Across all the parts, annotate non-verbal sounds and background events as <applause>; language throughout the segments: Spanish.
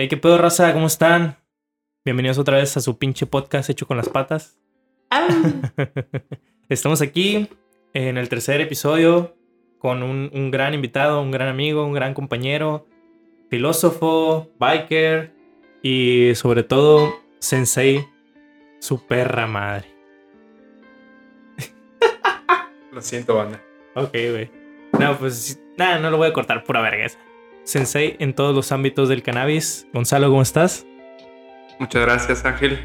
Hey, ¿qué pedo, raza? ¿Cómo están? Bienvenidos otra vez a su pinche podcast hecho con las patas. <laughs> Estamos aquí en el tercer episodio con un, un gran invitado, un gran amigo, un gran compañero, filósofo, biker y sobre todo sensei, su perra madre. <laughs> Lo siento, banda. Ok, güey. No, pues nada, no lo voy a cortar, pura vergüenza. Sensei en todos los ámbitos del cannabis. Gonzalo, ¿cómo estás? Muchas gracias, Ángel.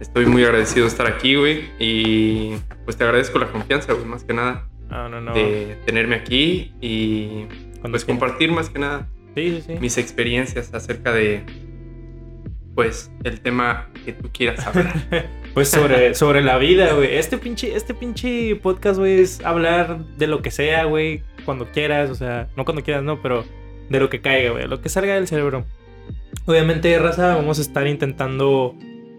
Estoy muy agradecido de estar aquí, güey. Y pues te agradezco la confianza, güey, más que nada. No, no, no. De tenerme aquí y pues compartir más que nada Sí, sí, sí. mis experiencias acerca de pues el tema que tú quieras hablar. <laughs> Pues sobre, sobre la vida, güey. Este pinche, este pinche podcast, güey, es hablar de lo que sea, güey. Cuando quieras, o sea, no cuando quieras, no, pero de lo que caiga, güey. Lo que salga del cerebro. Obviamente, raza, vamos a estar intentando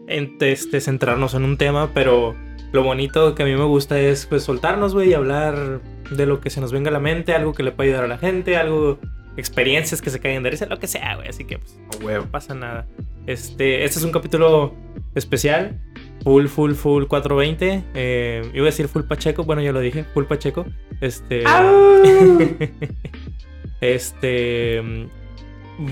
en- este, centrarnos en un tema, pero lo bonito que a mí me gusta es pues soltarnos, güey, y hablar de lo que se nos venga a la mente, algo que le pueda ayudar a la gente, algo, experiencias que se caigan de risa, lo que sea, güey. Así que, pues, A huevo. no pasa nada. Este, este es un capítulo especial. Full, full, full 420. Eh, iba a decir full Pacheco. Bueno, ya lo dije. Full Pacheco. Este. <laughs> este.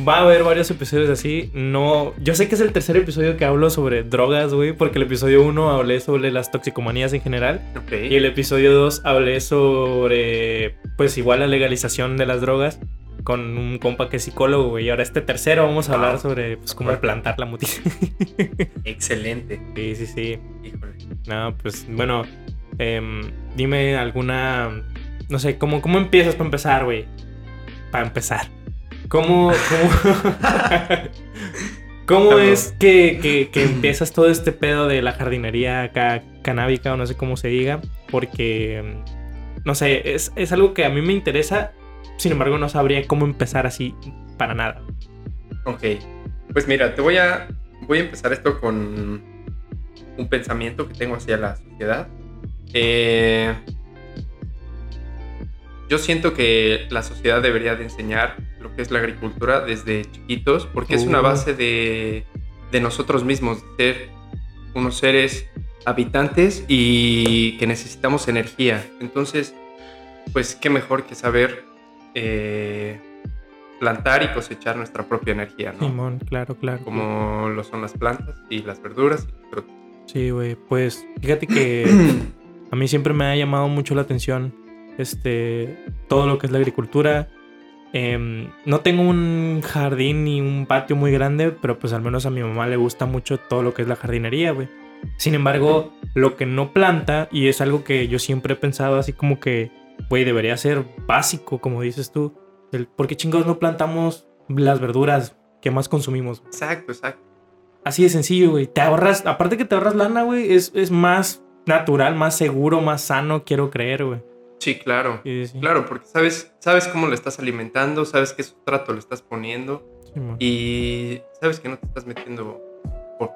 Va a haber varios episodios así. No. Yo sé que es el tercer episodio que hablo sobre drogas, güey. Porque el episodio 1 hablé sobre las toxicomanías en general. Y el episodio 2 hablé sobre, pues igual la legalización de las drogas con un compa que es psicólogo, güey. Y ahora este tercero vamos a hablar sobre, pues, cómo plantar la mutiza. <laughs> Excelente. sí, sí, sí. Híjole. No, pues, bueno, em, dime alguna, no sé, ¿cómo, cómo empiezas para empezar, güey? Para empezar. ¿Cómo, cómo, <laughs> es que, que, que empiezas todo este pedo de la jardinería acá canábica o no sé cómo se diga? Porque, em, no sé, es, es algo que a mí me interesa, sin embargo no sabría cómo empezar así para nada. Ok. Pues mira, te voy a voy a empezar esto con un pensamiento que tengo hacia la sociedad. Eh, yo siento que la sociedad debería de enseñar lo que es la agricultura desde chiquitos, porque es una Uh. base de, de nosotros mismos, de ser unos seres habitantes y que necesitamos energía. Entonces, pues qué mejor que saber eh, plantar y cosechar nuestra propia energía, ¿no? Simón, claro, claro. Como lo son las plantas y las verduras. y frutas. Sí, güey, pues fíjate que... <clears throat> A mí siempre me ha llamado mucho la atención este, todo lo que es la agricultura. Em, no tengo un jardín ni un patio muy grande, pero pues al menos a mi mamá le gusta mucho todo lo que es la jardinería, güey. Sin embargo, lo que no planta, y es algo que yo siempre he pensado así como que, güey, debería ser básico, como dices tú. El, ¿Por qué chingados no plantamos las verduras que más consumimos? Exacto, exacto. Así de sencillo, güey. Te ahorras, aparte que te ahorras lana, güey, es, es más natural, más seguro, más sano, quiero creer, güey. Sí, claro. Sí, sí. Claro, porque sabes, sabes cómo lo estás alimentando, sabes qué sustrato le estás poniendo y sabes que no te estás metiendo por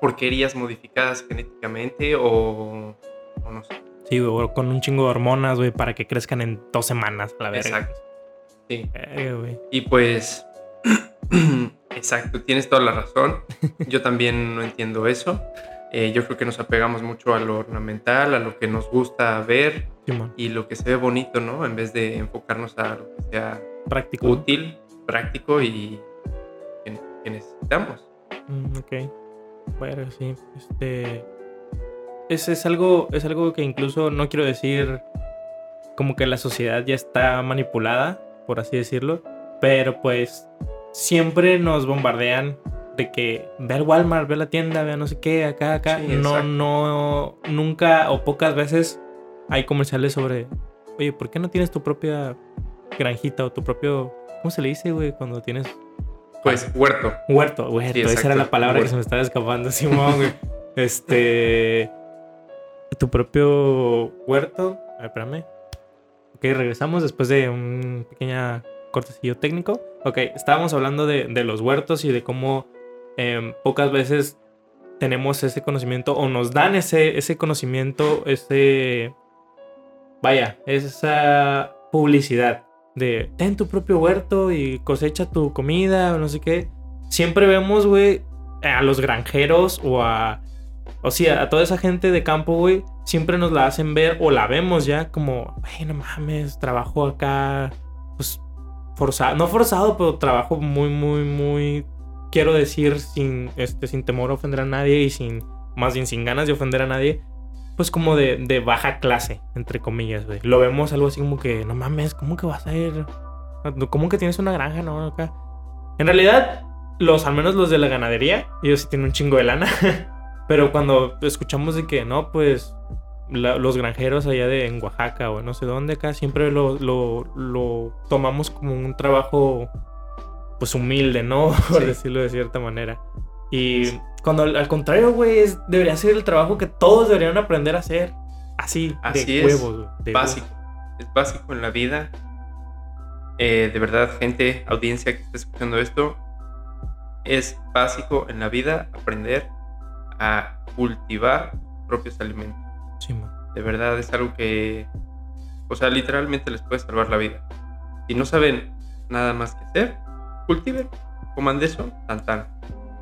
porquerías modificadas genéticamente o, o no sé. Sí, güey, o con un chingo de hormonas, güey, para que crezcan en dos semanas, la verga. Exacto. Sí. Güey. Y pues, <clears throat> exacto, tienes toda la razón. <laughs> Yo también no entiendo eso. Eh, yo creo que nos apegamos mucho a lo ornamental, a lo que nos gusta ver y lo que se ve bonito, ¿no? En vez de enfocarnos a lo que sea Práctico. útil, práctico y que, que necesitamos. Mm, ok. Bueno, sí. Este. Es, es algo. Es algo que incluso no quiero decir. Como que la sociedad ya está manipulada, por así decirlo. Pero pues. Siempre nos bombardean de que ve al Walmart, ve a la tienda, ve a no sé qué, acá, acá. Sí, no, exacto. no. Nunca o pocas veces hay comerciales sobre. Oye, ¿por qué no tienes tu propia granjita o tu propio. ¿Cómo se le dice, güey? Cuando tienes Pues huerto. Huerto, huerto. Sí, Esa era la palabra que se me estaba escapando, Simón, güey. <laughs> Este. Tu propio huerto. A ver, espérame. Ok, regresamos después de un pequeño cortecillo técnico. Ok, estábamos hablando de, de los huertos y de cómo em, pocas veces tenemos ese conocimiento o nos dan ese, ese conocimiento, ese. Vaya, esa publicidad de ten tu propio huerto y cosecha tu comida no sé qué. siempre vemos, güey, a los granjeros o a. O sea, a toda esa gente de campo, güey, siempre nos la hacen ver o la vemos ya como, güey, no mames, trabajo acá, pues forzado, no forzado, pero trabajo muy, muy, muy, quiero decir, sin, este, sin temor a ofender a nadie y sin, más bien sin ganas de ofender a nadie, pues como de, de baja clase, entre comillas, güey. Lo vemos algo así como que, no mames, ¿cómo que vas a ir? ¿Cómo que tienes una granja, no? Acá. En realidad, los, al menos los de la ganadería, ellos sí tienen un chingo de lana. <laughs> Pero cuando escuchamos de que no, pues los granjeros allá de en Oaxaca o no sé dónde acá, siempre lo, lo, tomamos como un trabajo pues humilde, ¿no? <laughs> Por decirlo de cierta manera. Y cuando al contrario, güey, debería ser el trabajo que todos deberían aprender a hacer. Así, Así de huevos, de básico. Es básico en la vida. Eh, de verdad, gente, audiencia que está escuchando esto, es básico en la vida aprender a cultivar propios alimentos. Sí, de verdad es algo que, o sea, literalmente les puede salvar la vida. Si no saben nada más que hacer, cultiven, coman de eso, tan tan.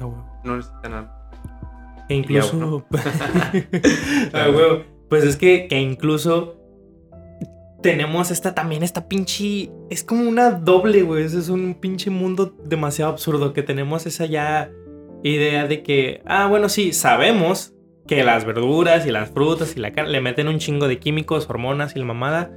Ah, no necesitan nada. E incluso. <laughs> Ah, pues es que, que incluso tenemos esta también, esta pinche. Es como una doble, güey. Es un pinche mundo demasiado absurdo que tenemos esa ya idea de que, ah, bueno, sí, sabemos que las verduras y las frutas y la carne le meten un chingo de químicos, hormonas y la mamada.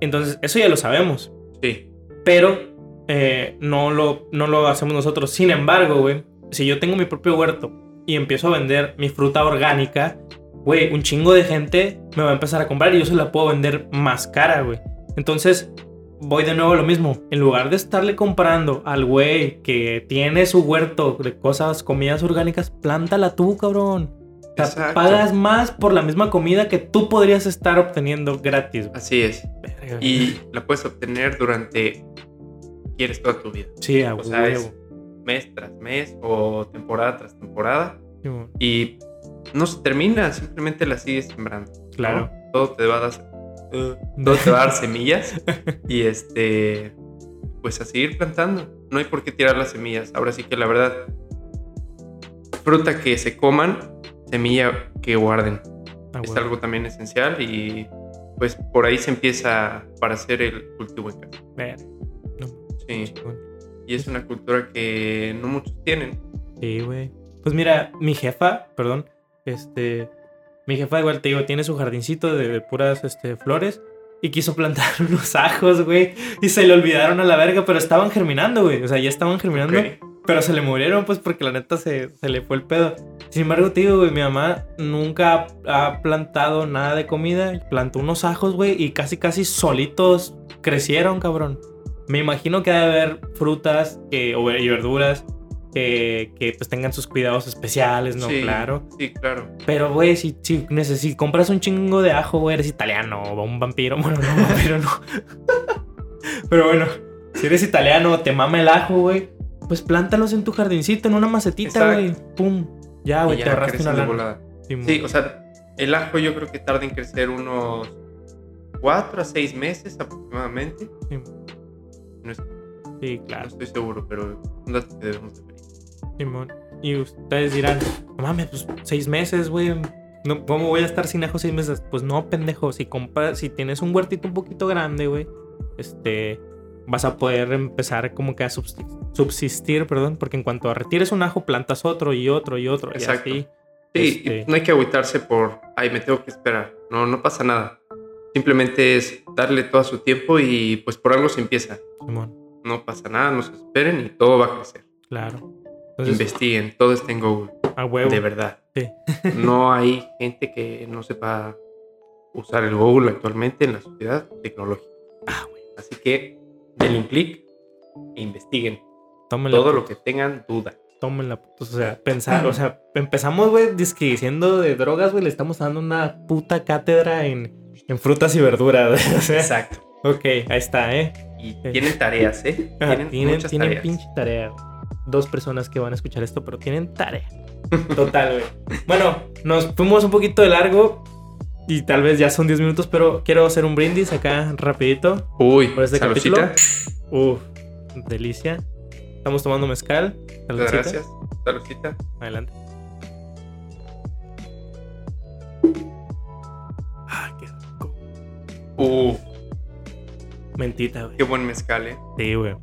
Entonces, eso ya lo sabemos. Sí. Pero eh, no, lo, no lo hacemos nosotros. Sin embargo, güey, si yo tengo mi propio huerto y empiezo a vender mi fruta orgánica, güey, un chingo de gente me va a empezar a comprar y yo se la puedo vender más cara, güey. Entonces, voy de nuevo a lo mismo. En lugar de estarle comprando al güey que tiene su huerto de cosas, comidas orgánicas, plántala tú, cabrón. O sea, pagas más por la misma comida que tú podrías estar obteniendo gratis. Así es. Y la puedes obtener durante, quieres, toda tu vida. Sí, a o sea, es mes tras mes o temporada tras temporada. y no se termina, simplemente la sigues sembrando. Claro. Todo te va a dar, todo te va a dar semillas <laughs> y este, pues a seguir plantando. No hay por qué tirar las semillas. Ahora sí que la verdad, fruta que se coman, semilla que guarden. Ah, es algo también esencial y pues por ahí se empieza para hacer el cultivo en casa. Sí. Y es una cultura que no muchos tienen. Sí, güey. Pues mira, mi jefa, perdón, este, mi jefa igual te digo, tiene su jardincito de, puras este, flores y quiso plantar <laughs> unos ajos, güey, y se le olvidaron a la verga, pero estaban germinando, güey, o sea, ya estaban germinando. Pero se le murieron, pues, porque la neta se, se le fue el pedo. Sin embargo, te digo, güey, mi mamá nunca ha plantado nada de comida. Plantó unos ajos, güey, y casi, casi solitos crecieron, cabrón. Me imagino que debe haber frutas que, y verduras que, pues tengan sus cuidados especiales, ¿no? claro. Sí, claro. Pero, güey, si, si, compras un chingo de ajo, güey, eres italiano o un vampiro. <laughs> Bueno, no, un vampiro no. <laughs> Pero bueno, si eres italiano, te mama el ajo, güey, pues plántalos en tu jardincito, en una macetita, güey. Pum. Ya, güey, te ahorraste una lana. Sí, o sea, el ajo yo creo que tarda en crecer unos 4 a 6 meses aproximadamente. Sí. Sí, claro. No estoy seguro, pero un dato que debemos de Simón. Y ustedes dirán, no mames, pues seis meses, güey. No, ¿Cómo voy a estar sin ajo seis meses? Pues no, pendejo. Si compras, si tienes un huertito un poquito grande, güey, este, vas a poder empezar como que a subsistir, perdón, porque en cuanto a retires un ajo, plantas otro y otro y otro. Exacto. sí, este no hay que agüitarse por, ay, me tengo que esperar. No, no pasa nada. Simplemente es darle todo su tiempo y pues por algo se empieza. Simón. No pasa nada, no se esperen y todo va a crecer. Claro. Investiguen, todo está en Google. A huevo. De verdad. <laughs> no hay gente que no sepa usar el Google actualmente en la sociedad tecnológica. Ah, Así que denle un clic e investiguen todo lo que tengan duda. Tómenla, o sea, pensar, o sea, empezamos, güey, diciendo de drogas, güey, le estamos dando una puta cátedra en, en frutas y verduras, <laughs> Exacto. Ok, ahí está, ¿eh? Y tienen tareas, ¿eh? Tienen, tienen, tienen pinche tarea dos personas que van a escuchar esto, pero tienen tarea. Total, güey. Bueno, nos fuimos un poquito de largo y tal vez ya son 10 minutos, pero quiero hacer un brindis acá rapidito. Uy, por este capítulo. Uf, delicia. Estamos tomando mezcal. Muchas Saludcita. gracias. Saludcita. Adelante. Ah, qué rico. Uf, Mentita, güey. qué buen mezcal, eh. Sí, güey.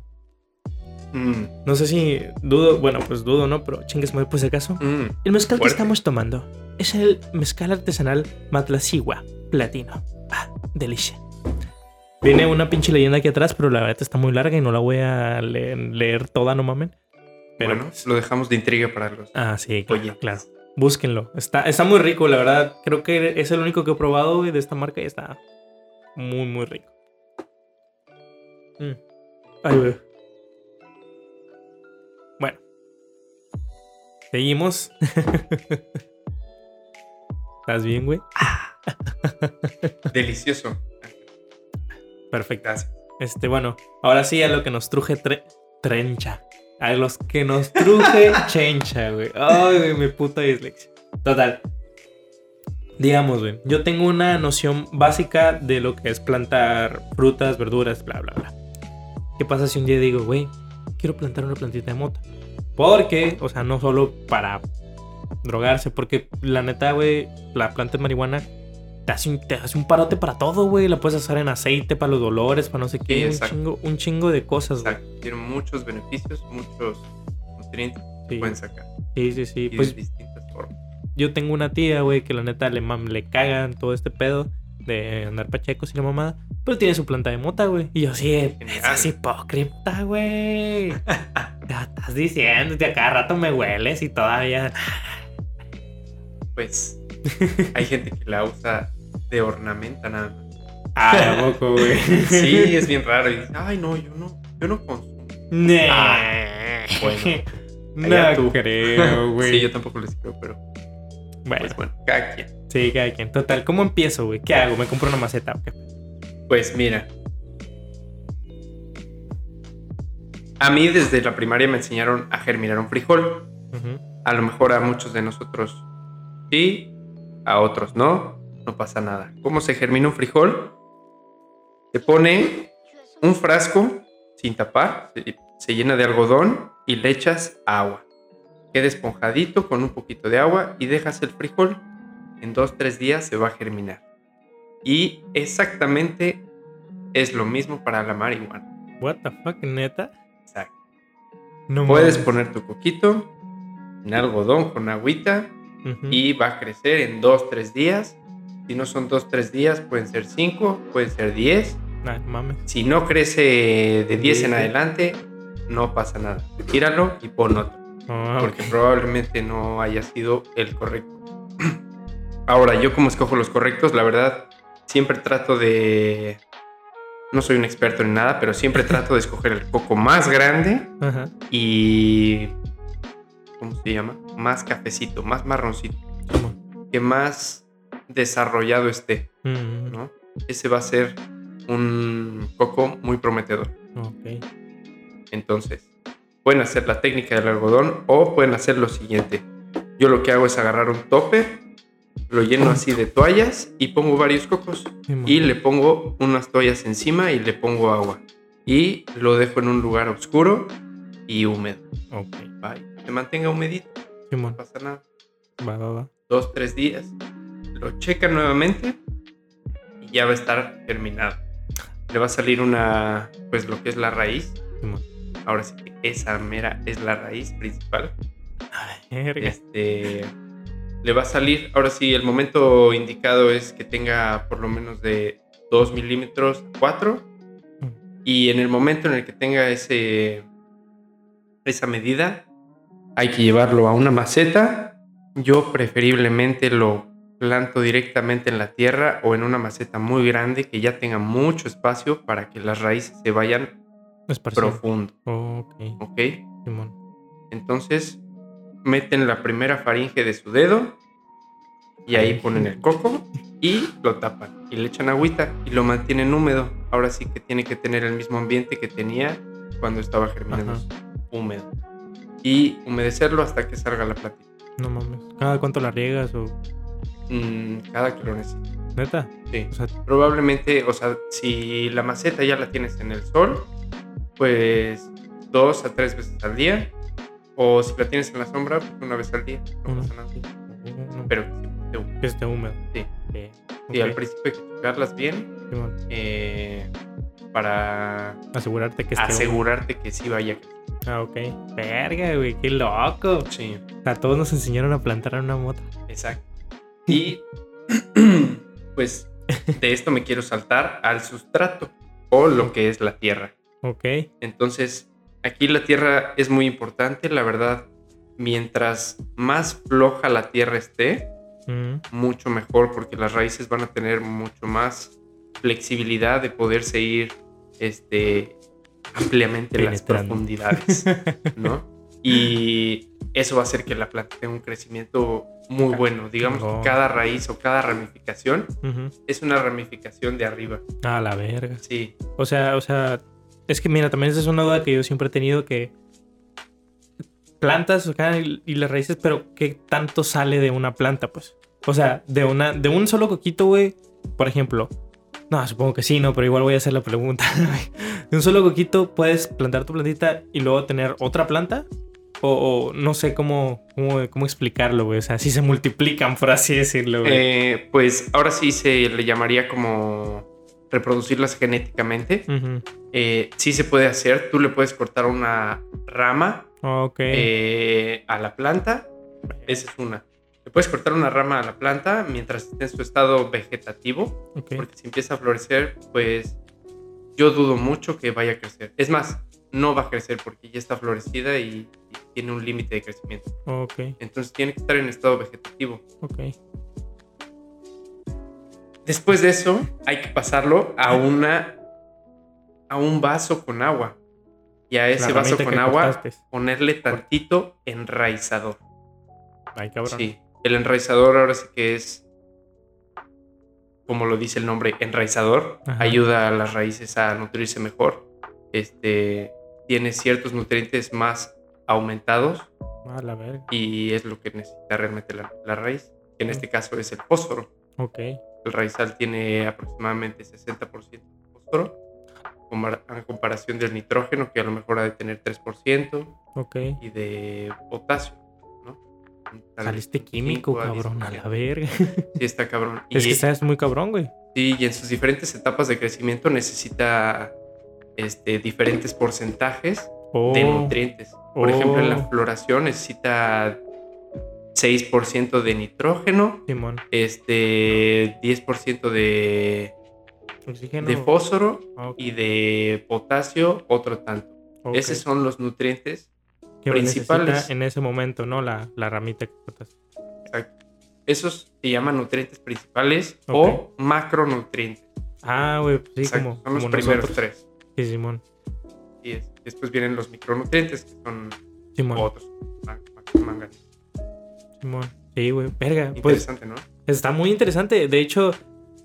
Mm, No sé si dudo, bueno, pues dudo, ¿no? Pero chingues, me pues acaso. mm. El mezcal que estamos tomando es el mezcal artesanal Matlacigua Platino. Ah, delicia. Viene una pinche leyenda aquí atrás, pero la verdad está muy larga y no la voy a leer, leer toda, no mamen. Pero bueno, pues- lo dejamos de intriga para los. Ah, sí, claro, Oye. claro. Búsquenlo. Está, está muy rico, la verdad. Creo que es el único que he probado de esta marca y está muy, muy rico. Mm. Ay, güey. Bueno. Seguimos. <laughs> ¿Estás bien, güey? <laughs> Delicioso. Perfecto. Gracias. Este, bueno, ahora sí a lo que nos truje tre- trencha. A los que nos truje <laughs> chencha, güey. Ay, güey, mi puta dislexia. Total. Digamos, güey, yo tengo una noción básica de lo que es plantar frutas, verduras, bla, bla, bla. ¿Qué pasa si un día digo, güey, quiero plantar una plantita de mota? Porque, o sea, no solo para drogarse, porque la neta, güey, la planta de marihuana te hace un, te hace un parote para todo, güey. La puedes usar en aceite, para los dolores, para no sé qué. un, exacto. chingo, un chingo de cosas, güey. Tiene muchos beneficios, muchos nutrientes que Sí, pueden sacar. sí, sí. sí. Y Pues de distintas formas. yo tengo una tía, güey, que la neta le, mam- le cagan todo este pedo de andar pachecos y la mamada. Pero tiene su planta de mota, güey. Y yo, sí, es hipócrita, güey. <laughs> Te estás diciendo, a cada rato me hueles y todavía. <laughs> Pues hay gente que la usa de ornamenta nada más. Ah, ¿a poco, güey? <laughs> Sí, es bien raro. Y dice, ay, no, yo no, yo no consumo. Nah. Ah, bueno. No tú. creo, güey. Sí, yo tampoco les creo, pero Bueno, pues bueno, cada quien. sí, cada quien. Total, ¿cómo empiezo, güey? ¿Qué hago? ¿Me compro una maceta o qué? Pues mira. A mí desde la primaria me enseñaron a germinar un frijol. A lo mejor a muchos de nosotros sí, a otros no. No pasa nada. ¿Cómo se germina un frijol? Se pone un frasco sin tapar, se, se llena de algodón y le echas agua. Queda esponjadito con un poquito de agua y dejas el frijol. En dos, tres días se va a germinar. Y exactamente es lo mismo para la marihuana. What the fuck, neta? Exacto. No Puedes mames. poner tu coquito en algodón con agüita Ujú. y va a crecer en dos, tres días. Si no son dos, tres días, pueden ser cinco, pueden ser diez. Nah, mames. Si no crece de 10 en adelante, no pasa nada. Tíralo y pon otro. Ah, Porque probablemente no haya sido el correcto. <clears throat> Ahora, yo como escojo los correctos, la verdad, siempre trato de... No soy un experto en nada, pero siempre <laughs> trato de escoger el coco más grande. Ajá. y... ¿Cómo se llama? Más cafecito, más marroncito. Que más desarrollado esté, Mm, ¿no? Ese va a ser un coco muy prometedor. Ok. Entonces, pueden hacer la técnica del algodón o pueden hacer lo siguiente. Yo lo que hago es agarrar un topper, lo lleno así de toallas y pongo varios cocos. Y le pongo unas toallas encima y le pongo agua. Y lo dejo en un lugar oscuro y húmedo. Ok. Y Se mantenga humedito, no pasa nada. Va, va, va. Dos, tres días. Lo checan nuevamente y ya va a estar terminado. Le va a salir una, pues lo que es la raíz. Simón. Ahora sí que esa mera es la raíz principal. Este le va a salir. Ahora sí, el momento indicado es que tenga por lo menos de 2 milímetros a 4. Y en el momento en el que tenga ese, esa medida, hay que llevarlo a una maceta. Yo preferiblemente lo planto directamente en la tierra o en una maceta muy grande que ya tenga mucho espacio para que las raíces se vayan Esparcido. profundo. Ok. ¿Ok? Simón. Entonces meten la primera faringe de su dedo y ahí ponen el coco y lo tapan y le echan agüita y lo mantienen húmedo. Ahora sí que tiene que tener el mismo ambiente que tenía cuando estaba germinando Ajá. húmedo. Y humedecerlo hasta que salga la platita. No mames. ¿Cada cuánto la riegas o.? Mm, cada que lo. Neta. Sí. O sea, Probablemente, o sea, si la maceta ya la tienes en el sol, pues dos a tres veces al día O si la tienes en la sombra, pues una vez al día. No pasa nada. Pero que esté húmedo. Que esté húmedo. Sí. Eh, Sí, al principio hay que checarlas bien eh, para Asegurarte que esté húmedo. asegurarte que sí vaya. Ah, ok. Verga, güey, qué loco. Sí, sea, todos nos enseñaron a plantar una moto. exacto. Y <clears throat> pues de esto me quiero saltar al sustrato o lo que es la tierra. Ok. Entonces, aquí la tierra es muy importante, la verdad. Mientras más floja la tierra esté, Mm, mucho mejor porque las raíces van a tener mucho más flexibilidad de poderse ir este, ampliamente en las profundidades, <laughs> ¿no? Y eso va a hacer que la planta tenga un crecimiento muy bueno. Digamos que cada raíz o cada ramificación es una ramificación de arriba. A la verga. Sí, O sea, o sea, es que mira, también es una duda que yo siempre he tenido que plantas y, las raíces, pero ¿qué tanto sale de una planta, pues? O sea, de una, de un solo coquito, güey, por ejemplo. No, supongo que sí, no, pero igual voy a hacer la pregunta. <laughs> de un solo coquito puedes plantar tu plantita y luego tener otra planta. O, o no sé cómo, cómo, cómo explicarlo, güey. O sea, si se multiplican, por así decirlo, güey. Eh, pues ahora sí se le llamaría como reproducirlas genéticamente. Ujú. Eh, sí se puede hacer. Tú le puedes cortar una rama eh, a la planta. Esa es una. Le puedes cortar una rama a la planta mientras esté en su estado vegetativo. ok. Porque si empieza a florecer, pues yo dudo mucho que vaya a crecer. Es más, no va a crecer porque ya está florecida y, y tiene un límite de crecimiento. Ok. Entonces tiene que estar en estado vegetativo. Después de eso, hay que pasarlo a una a un vaso con agua. Y a ese vaso con agua cortaste. ponerle tantito enraizador. Ay, cabrón. Sí, el enraizador ahora sí que es como lo dice el nombre, enraizador, Ajá. ayuda a las raíces a nutrirse mejor. Este tiene ciertos nutrientes más aumentados la verga. y es lo que necesita realmente la, la raíz. que En este caso es el fósforo. Ok. El raizal tiene aproximadamente 60% de fósforo en comparación del nitrógeno, que a lo mejor ha de tener 3%, Ok. y de potasio, ¿no? Saliste químico, 5 a cabrón, a 10%. la verga. <laughs> Sí, está cabrón. <laughs> Y, Es que estás muy cabrón, güey. sí, y en sus diferentes etapas de crecimiento necesita este, diferentes porcentajes Oh, de nutrientes. Por ejemplo, en la Oh. floración necesita 6% de nitrógeno, Simón. este 10% de, Oxígeno. de fósforo Ah, y de potasio otro tanto. Esos son los nutrientes. Principales. en ese momento, ¿no? La, la ramita que cortas. exacto. Esos se llaman nutrientes principales o macronutrientes. Ah, güey, pues sí, Exacto, como, son los primeros tres. Sí, Simón. Y es- después vienen los micronutrientes, que son Simón. otros. ma- ma- manganeso. Simón. Sí, güey. Verga. Pues Interesante, ¿no? está muy interesante. De hecho,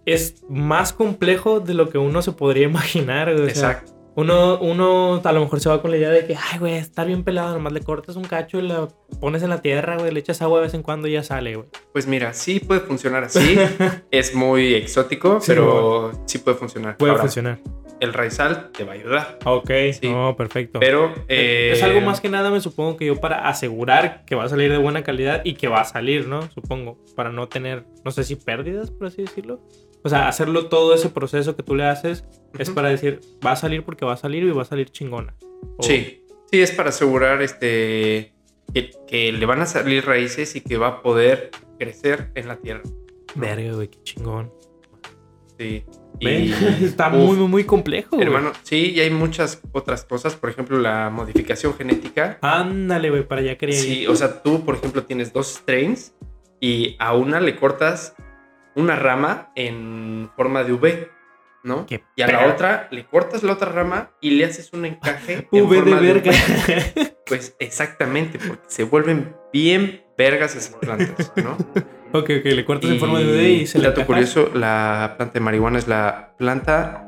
es más complejo de lo que uno se podría <laughs> imaginar, güey. Exacto. Uno, uno a lo mejor se va con la idea de que, ay, güey, está bien pelado, nomás le cortas un cacho y la pones en la tierra, güey, le echas agua de vez en cuando y ya sale, güey. Pues mira, sí puede funcionar así. <laughs> es muy exótico, Sí, pero sí puede funcionar. Puede Ahora, funcionar. El raizal te va a ayudar. Ok, Sí. no, perfecto. Pero eh, es algo más que nada, me supongo que yo para asegurar que va a salir de buena calidad y que va a salir, ¿no? Supongo, para no tener, no sé si pérdidas, por así decirlo. O sea, hacerlo todo ese proceso que tú le haces es para decir, va a salir porque va a salir y va a salir chingona. O- Sí, sí, es para asegurar este que, que le van a salir raíces y que va a poder crecer en la tierra. Verga, güey, qué chingón. Sí. <laughs> Está uf, muy, muy, muy complejo. Hermano, sí, y hay muchas otras cosas. Por ejemplo, la modificación genética. Ándale, güey, para allá quería ir. Sí, o sea, tú, por ejemplo, tienes dos strains y a una le cortas una rama en forma de V, ¿no? Qué Y a la otra le cortas la otra rama y le haces un encaje. <laughs> en V de verga. <laughs> Pues exactamente, porque se vuelven bien vergas esas plantas, ¿no? <laughs> ok, ok, le cortas en forma de V y se le Dato curioso, la planta de marihuana es la planta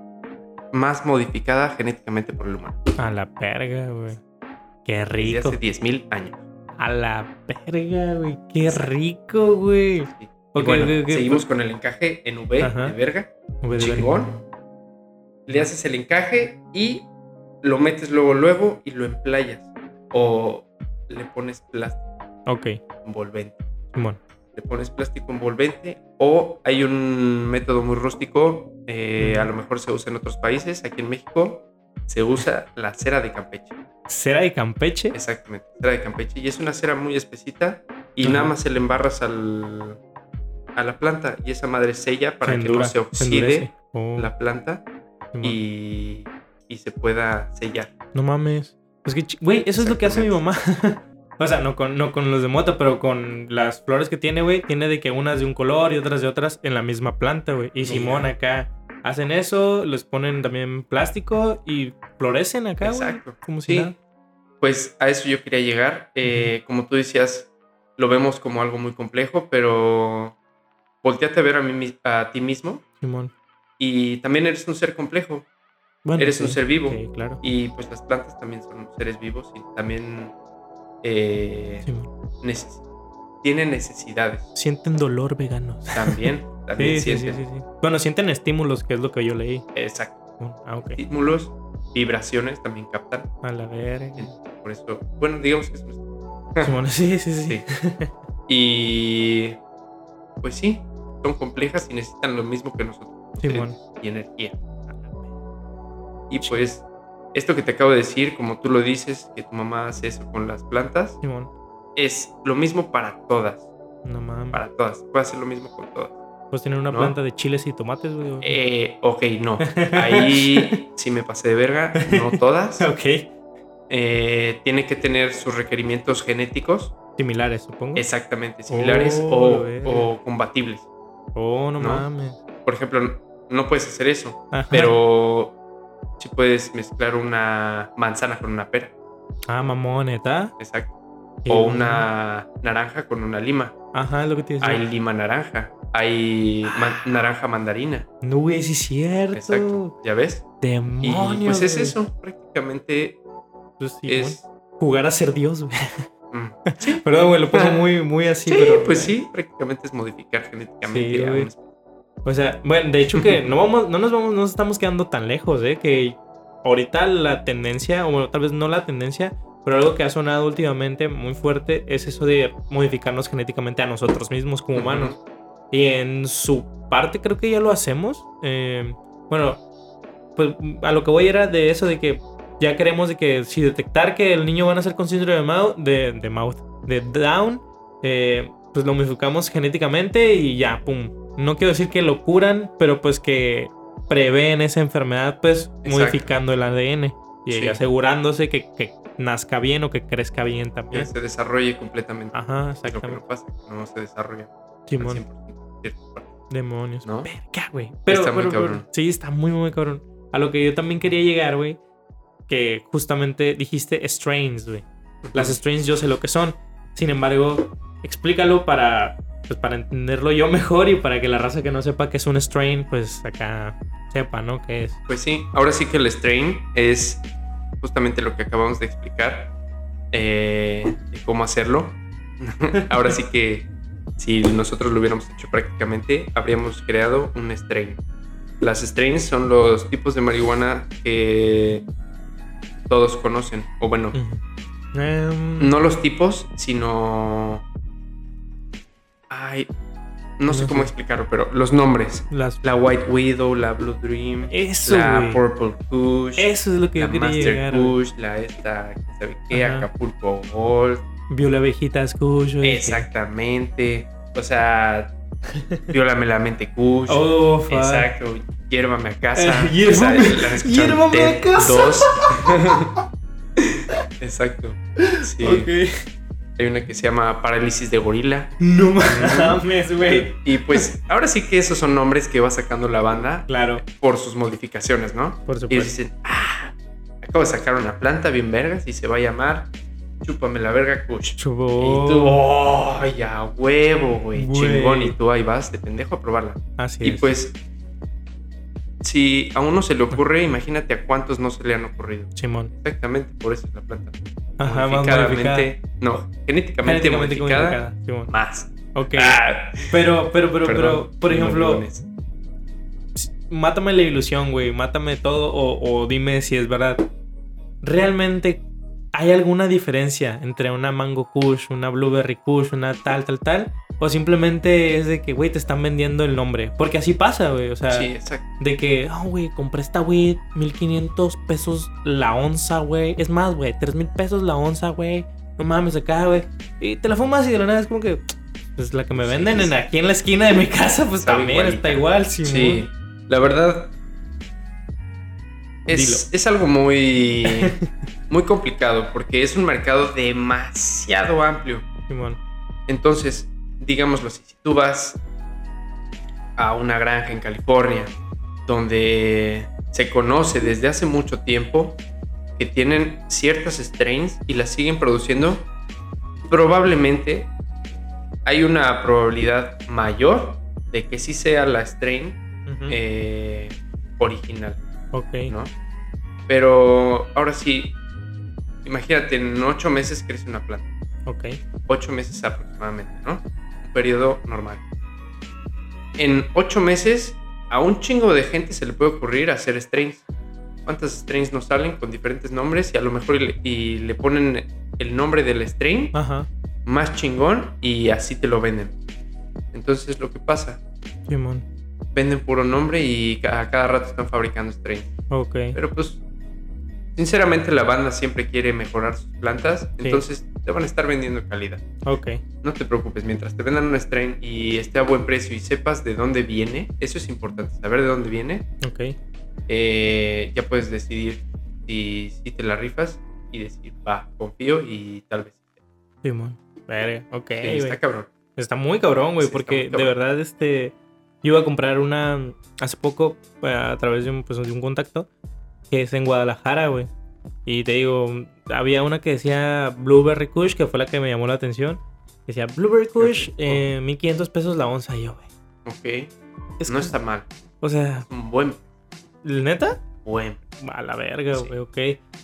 más modificada genéticamente por el humano. A la verga, güey. Qué Desde rico. hace 10.000 años. A la verga, güey. Qué rico, güey. Sí. Bueno, seguimos con el encaje en V Ajá. de verga. V de verga. Chingón. Le haces el encaje y lo metes luego, luego y lo emplayas. O le pones plástico Ok, envolvente. Simón. Le pones plástico envolvente o hay un método muy rústico, eh, a lo mejor se usa en otros países, aquí en México se usa la cera de Campeche. ¿Cera de Campeche? Exactamente, cera de Campeche. Y es una cera muy espesita y Ajá. nada más se le embarras al, a la planta y esa madre sella para Se que endura- no se oxide. Oh, la planta y, y se pueda sellar. No mames. Es que, güey, eso es lo que hace mi mamá. <laughs> o sea, no con, no con los de moto, pero con las flores que tiene, güey. Tiene de que unas de un color y otras de otras en la misma planta, güey. Y. Simón acá hacen eso, les ponen también plástico y florecen acá, güey. Exacto. Como si Sí, nada. pues a eso yo quería llegar. Eh, Como tú decías, lo vemos como algo muy complejo, pero volteate a ver a, mí, a ti mismo Simón. y también eres un ser complejo Bueno, Eres sí, un ser vivo. Sí, claro. y pues las plantas también son seres vivos y también eh, neces- tienen necesidades. Sienten dolor veganos. También, <laughs> también Sí, sí, sí, sienten. Bueno, sienten estímulos, que es lo que yo leí. Exacto. Ah, ok. Estímulos, vibraciones también captan. A la verga. Por eso, bueno, digamos que es un Simón, sí, sí, sí. Sí. Y pues sí, son complejas y necesitan lo mismo que nosotros. Simón. Y energía. Y pues esto que te acabo de decir, como tú lo dices, que tu mamá hace eso con las plantas, Simón. es lo mismo para todas. No mames. Para todas. Puede hacer lo mismo con todas. Puedes tener una ¿No? planta de chiles y tomates, güey. Eh, ok, no. <laughs> Ahí sí me pasé de verga. No todas. <laughs> ok. Eh, tiene que tener sus requerimientos genéticos Similares, supongo. exactamente similares Oh, o, o combatibles. Oh, no, ¿no? mames. Por ejemplo, no puedes hacer eso, Ajá. pero sí puedes mezclar una manzana con una pera, Ah, mamón, ¿neta? exacto. Qué O una naranja con una lima. Ajá, es lo que decía. Hay lima naranja, hay man- naranja mandarina. No, güey, sí es cierto. Exacto. ¿Ya ves? Y Demonios. pues es eso, prácticamente Pues sí, es... Jugar a ser Dios, güey. Mm, Perdón, <laughs> güey, lo pongo muy, muy así, Sí, pero. pues sí, prácticamente es modificar genéticamente Sí, a un O sea, bueno, de hecho que <laughs> no vamos, no nos vamos, no nos estamos quedando tan lejos, ¿eh? Que ahorita la tendencia, o bueno, tal vez no la tendencia, pero algo que ha sonado últimamente muy fuerte es eso de modificarnos genéticamente a nosotros mismos como humanos. Y en su parte creo que ya lo hacemos. Eh, bueno, pues a lo que voy era de eso de que ya queremos de que si detectar que el niño va a nacer con síndrome de Mouth, de, de mouth, de Down, eh, pues lo modificamos genéticamente y ya, pum. No quiero decir que lo curan, pero pues que prevén esa enfermedad, pues Exacto. modificando el ADN y Sí. asegurándose que, que nazca bien o que crezca bien Que también. se desarrolle completamente. Ajá, Es lo que exactamente. no pasa, que no se desarrolla Simón. 100% en ciertas partes. Demonios. ¿No? Verga, güey. Pero, Está muy pero- pero- cabrón. sí, está muy, muy cabrón. A lo que yo también quería llegar, güey. Que justamente dijiste strains, güey. Las strains yo sé lo que son. Sin embargo, explícalo para, pues, para entenderlo yo mejor y para que la raza que no sepa que es un strain, pues acá sepa, ¿no? ¿Qué es? Pues sí, ahora sí que el strain es justamente lo que acabamos de explicar, eh, de cómo hacerlo. <laughs> ahora sí que si nosotros lo hubiéramos hecho prácticamente, habríamos creado un strain. Las strains son los tipos de marihuana que todos conocen, o bueno. Em, no los tipos, sino... Ay, no sé cómo explicarlo, pero los nombres. Las... La White Widow, la Blue Dream, Eso, la. Purple Kush, Eso es lo que la yo quería Master llegar. Kush, la esta, sabe qué, Ajá. Acapulco Gold. Viola Vejitas Kush. Exactamente. O sea, <laughs> viólame la mente Kush. Oh. Exacto. Llévame a casa. Eh, <laughs> a casa. 2. <laughs> Exacto. Sí. Ok. Hay una que se llama Parálisis de Gorila. No mames, güey. Y pues ahora sí que esos son nombres que va sacando la banda Claro, por sus modificaciones, ¿no? por Y supuesto. dicen, ah, acabo de sacar una planta bien vergas y se va a llamar Chúpame la verga Kush. Chubo. Y tú, oh, ya huevo, güey, chingón. Y tú ahí vas de pendejo a probarla. Así Y es. pues, si a uno se le ocurre, imagínate a cuántos no se le han ocurrido. Simón. Exactamente, por eso es la planta. Ajá. Modificadamente- no, genéticamente, Genéticamente modificada, Simón. más. Ok. Ah, Pero, pero, pero, perdón, pero, por ejemplo, mátame la ilusión, güey. Mátame todo o, o dime si es verdad. ¿Realmente ¿hay alguna diferencia entre una Mango Kush, una Blueberry Kush, una tal, tal, tal? O simplemente es de que, güey, te están vendiendo el nombre. Porque así pasa, güey. O sea, Sí, de que, oh, güey, compré esta weed, 1500 pesos la onza, güey. Es más, güey, 3000 pesos la onza, güey. No mames, acá, güey. Y te la fumas y de la nada es como que, pues la que me Sí, venden en, sí. aquí en la esquina de mi casa, pues Está también igualita. está igual, sí. Sí, la verdad Dilo. es, es algo muy, <laughs> muy complicado porque es un mercado demasiado amplio. Simón. Entonces, digámoslo así, si tú vas a una granja en California donde se conoce desde hace mucho tiempo que tienen ciertas strains y las siguen produciendo, probablemente hay una probabilidad mayor de que sí sea la strain eh, original, ok. ¿no? Pero ahora sí, imagínate, en ocho meses crece una planta. Ok. Ocho meses aproximadamente, ¿no? Un periodo normal. En ocho meses, a un chingo de gente se le puede ocurrir hacer strains. ¿Cuántas strains nos salen con diferentes nombres? Y a lo mejor y le, y le ponen el nombre del strain Ajá. más chingón y así te lo venden. Entonces lo que pasa, Simón. venden puro nombre y a cada rato están fabricando strains. Ok. Pero pues, sinceramente la banda siempre quiere mejorar sus plantas, Sí. entonces te van a estar vendiendo calidad. Ok. No te preocupes, mientras te vendan un strain y esté a buen precio y sepas de dónde viene, eso es importante, saber de dónde viene, Ok. eh, ya puedes decidir si, si te la rifas y decir, va, confío y tal vez. Simón. Verga. Ok. Sí, güey. está cabrón. Está muy cabrón, güey, porque muy de cabrón. verdad, este, yo iba a comprar una hace poco eh, a través de un, pues, de un contacto que es en Guadalajara, güey. Y te digo, había una que decía Blueberry Kush, que fue la que me llamó la atención. Decía Blueberry Kush, eh, 1500 pesos la onza. Yo, güey. Ok, Es no que- está mal. O sea, buen, ¿neta? buen. A la verga, Sí. güey, ok.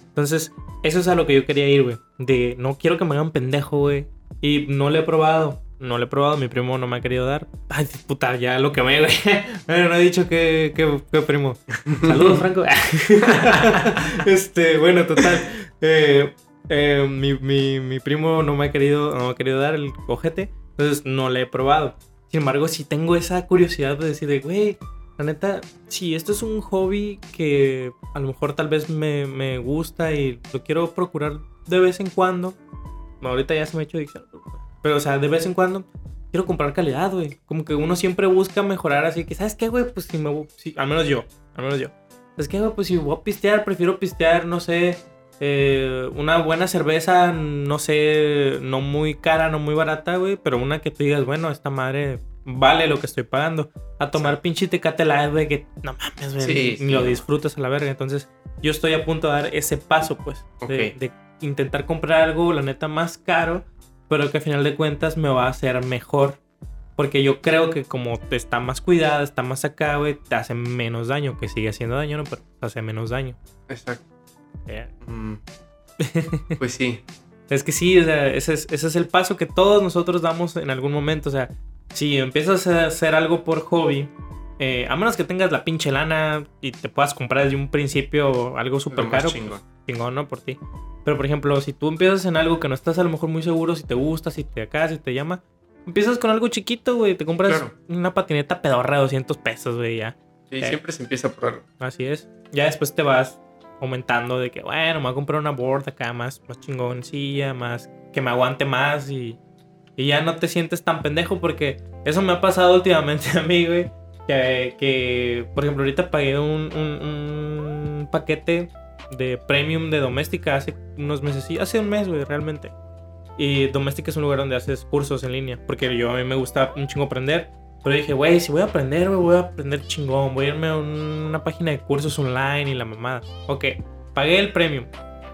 Entonces, eso es a lo que yo quería ir, güey. De no quiero que me hagan pendejo, güey. Y no le he probado. No le he probado, mi primo no me ha querido dar. Ay, puta, ya lo quemé, güey. <laughs> Bueno, no he dicho que, que, que primo. <laughs> Saludos, Franco. <laughs> este, bueno, total. Eh, eh, mi, mi- mi primo no me ha querido, no me ha querido dar el cojete. Entonces no le he probado. Sin embargo, sí tengo esa curiosidad de decir, de, güey, la neta, si esto es un hobby que a lo mejor tal vez me, me gusta y lo quiero procurar de vez en cuando. Ahorita ya se me ha hecho adicción. Pero, o sea, de vez en cuando quiero comprar calidad, güey. Como que uno siempre busca mejorar así que, ¿sabes qué, güey? Pues si me... voy- si- al menos yo, al menos yo. ¿Sabes qué, güey? Pues si voy a pistear, prefiero pistear, no sé, eh, una buena cerveza, no sé, no muy cara, no muy barata, güey. Pero una que tú digas, bueno, esta madre vale lo que estoy pagando. A tomar Exacto. pinche tecate light, güey, que no mames, güey, Sí, sí. lo disfrutas a la verga. Entonces, yo estoy a punto de dar ese paso, pues, de, de intentar comprar algo, la neta, más caro, pero que al final de cuentas me va a hacer mejor. Porque yo creo que como está más cuidada, está más acá, güey, te hace menos daño, que sigue haciendo daño, ¿no? Pero te hace menos daño. Exacto. Eh, Mm. <laughs> Pues sí, Es que sí, o sea, ese es, ese es el paso que todos nosotros damos en algún momento. O sea, si empiezas a hacer algo por hobby, eh, a menos que tengas la pinche lana y te puedas comprar desde un principio algo súper caro, chingón. pues, chingón, ¿no? Por ti. Pero, por ejemplo, si tú empiezas en algo que no estás a lo mejor muy seguro, si te gusta, si te acá, si te llama, empiezas con algo chiquito, güey. Te compras Claro. una patineta pedorra de 200 pesos, güey, ya. Sí, Eh. siempre se empieza por algo. Así es. Ya después te vas aumentando de que, bueno, me voy a comprar una board acá más, más chingoncilla, más que me aguante más y, y ya no te sientes tan pendejo porque eso me ha pasado últimamente <laughs> a mí, güey. Que, que, por ejemplo, ahorita pagué un, un- un paquete de premium de doméstica hace unos meses, sí, hace un mes, güey, realmente. Y doméstica es un lugar donde haces cursos en línea, porque yo a mí me gusta un chingo aprender. Pero dije, güey, si voy a aprender, güey, voy a aprender chingón. Voy a irme a un- una página de cursos online y la mamada. Ok, pagué el premium.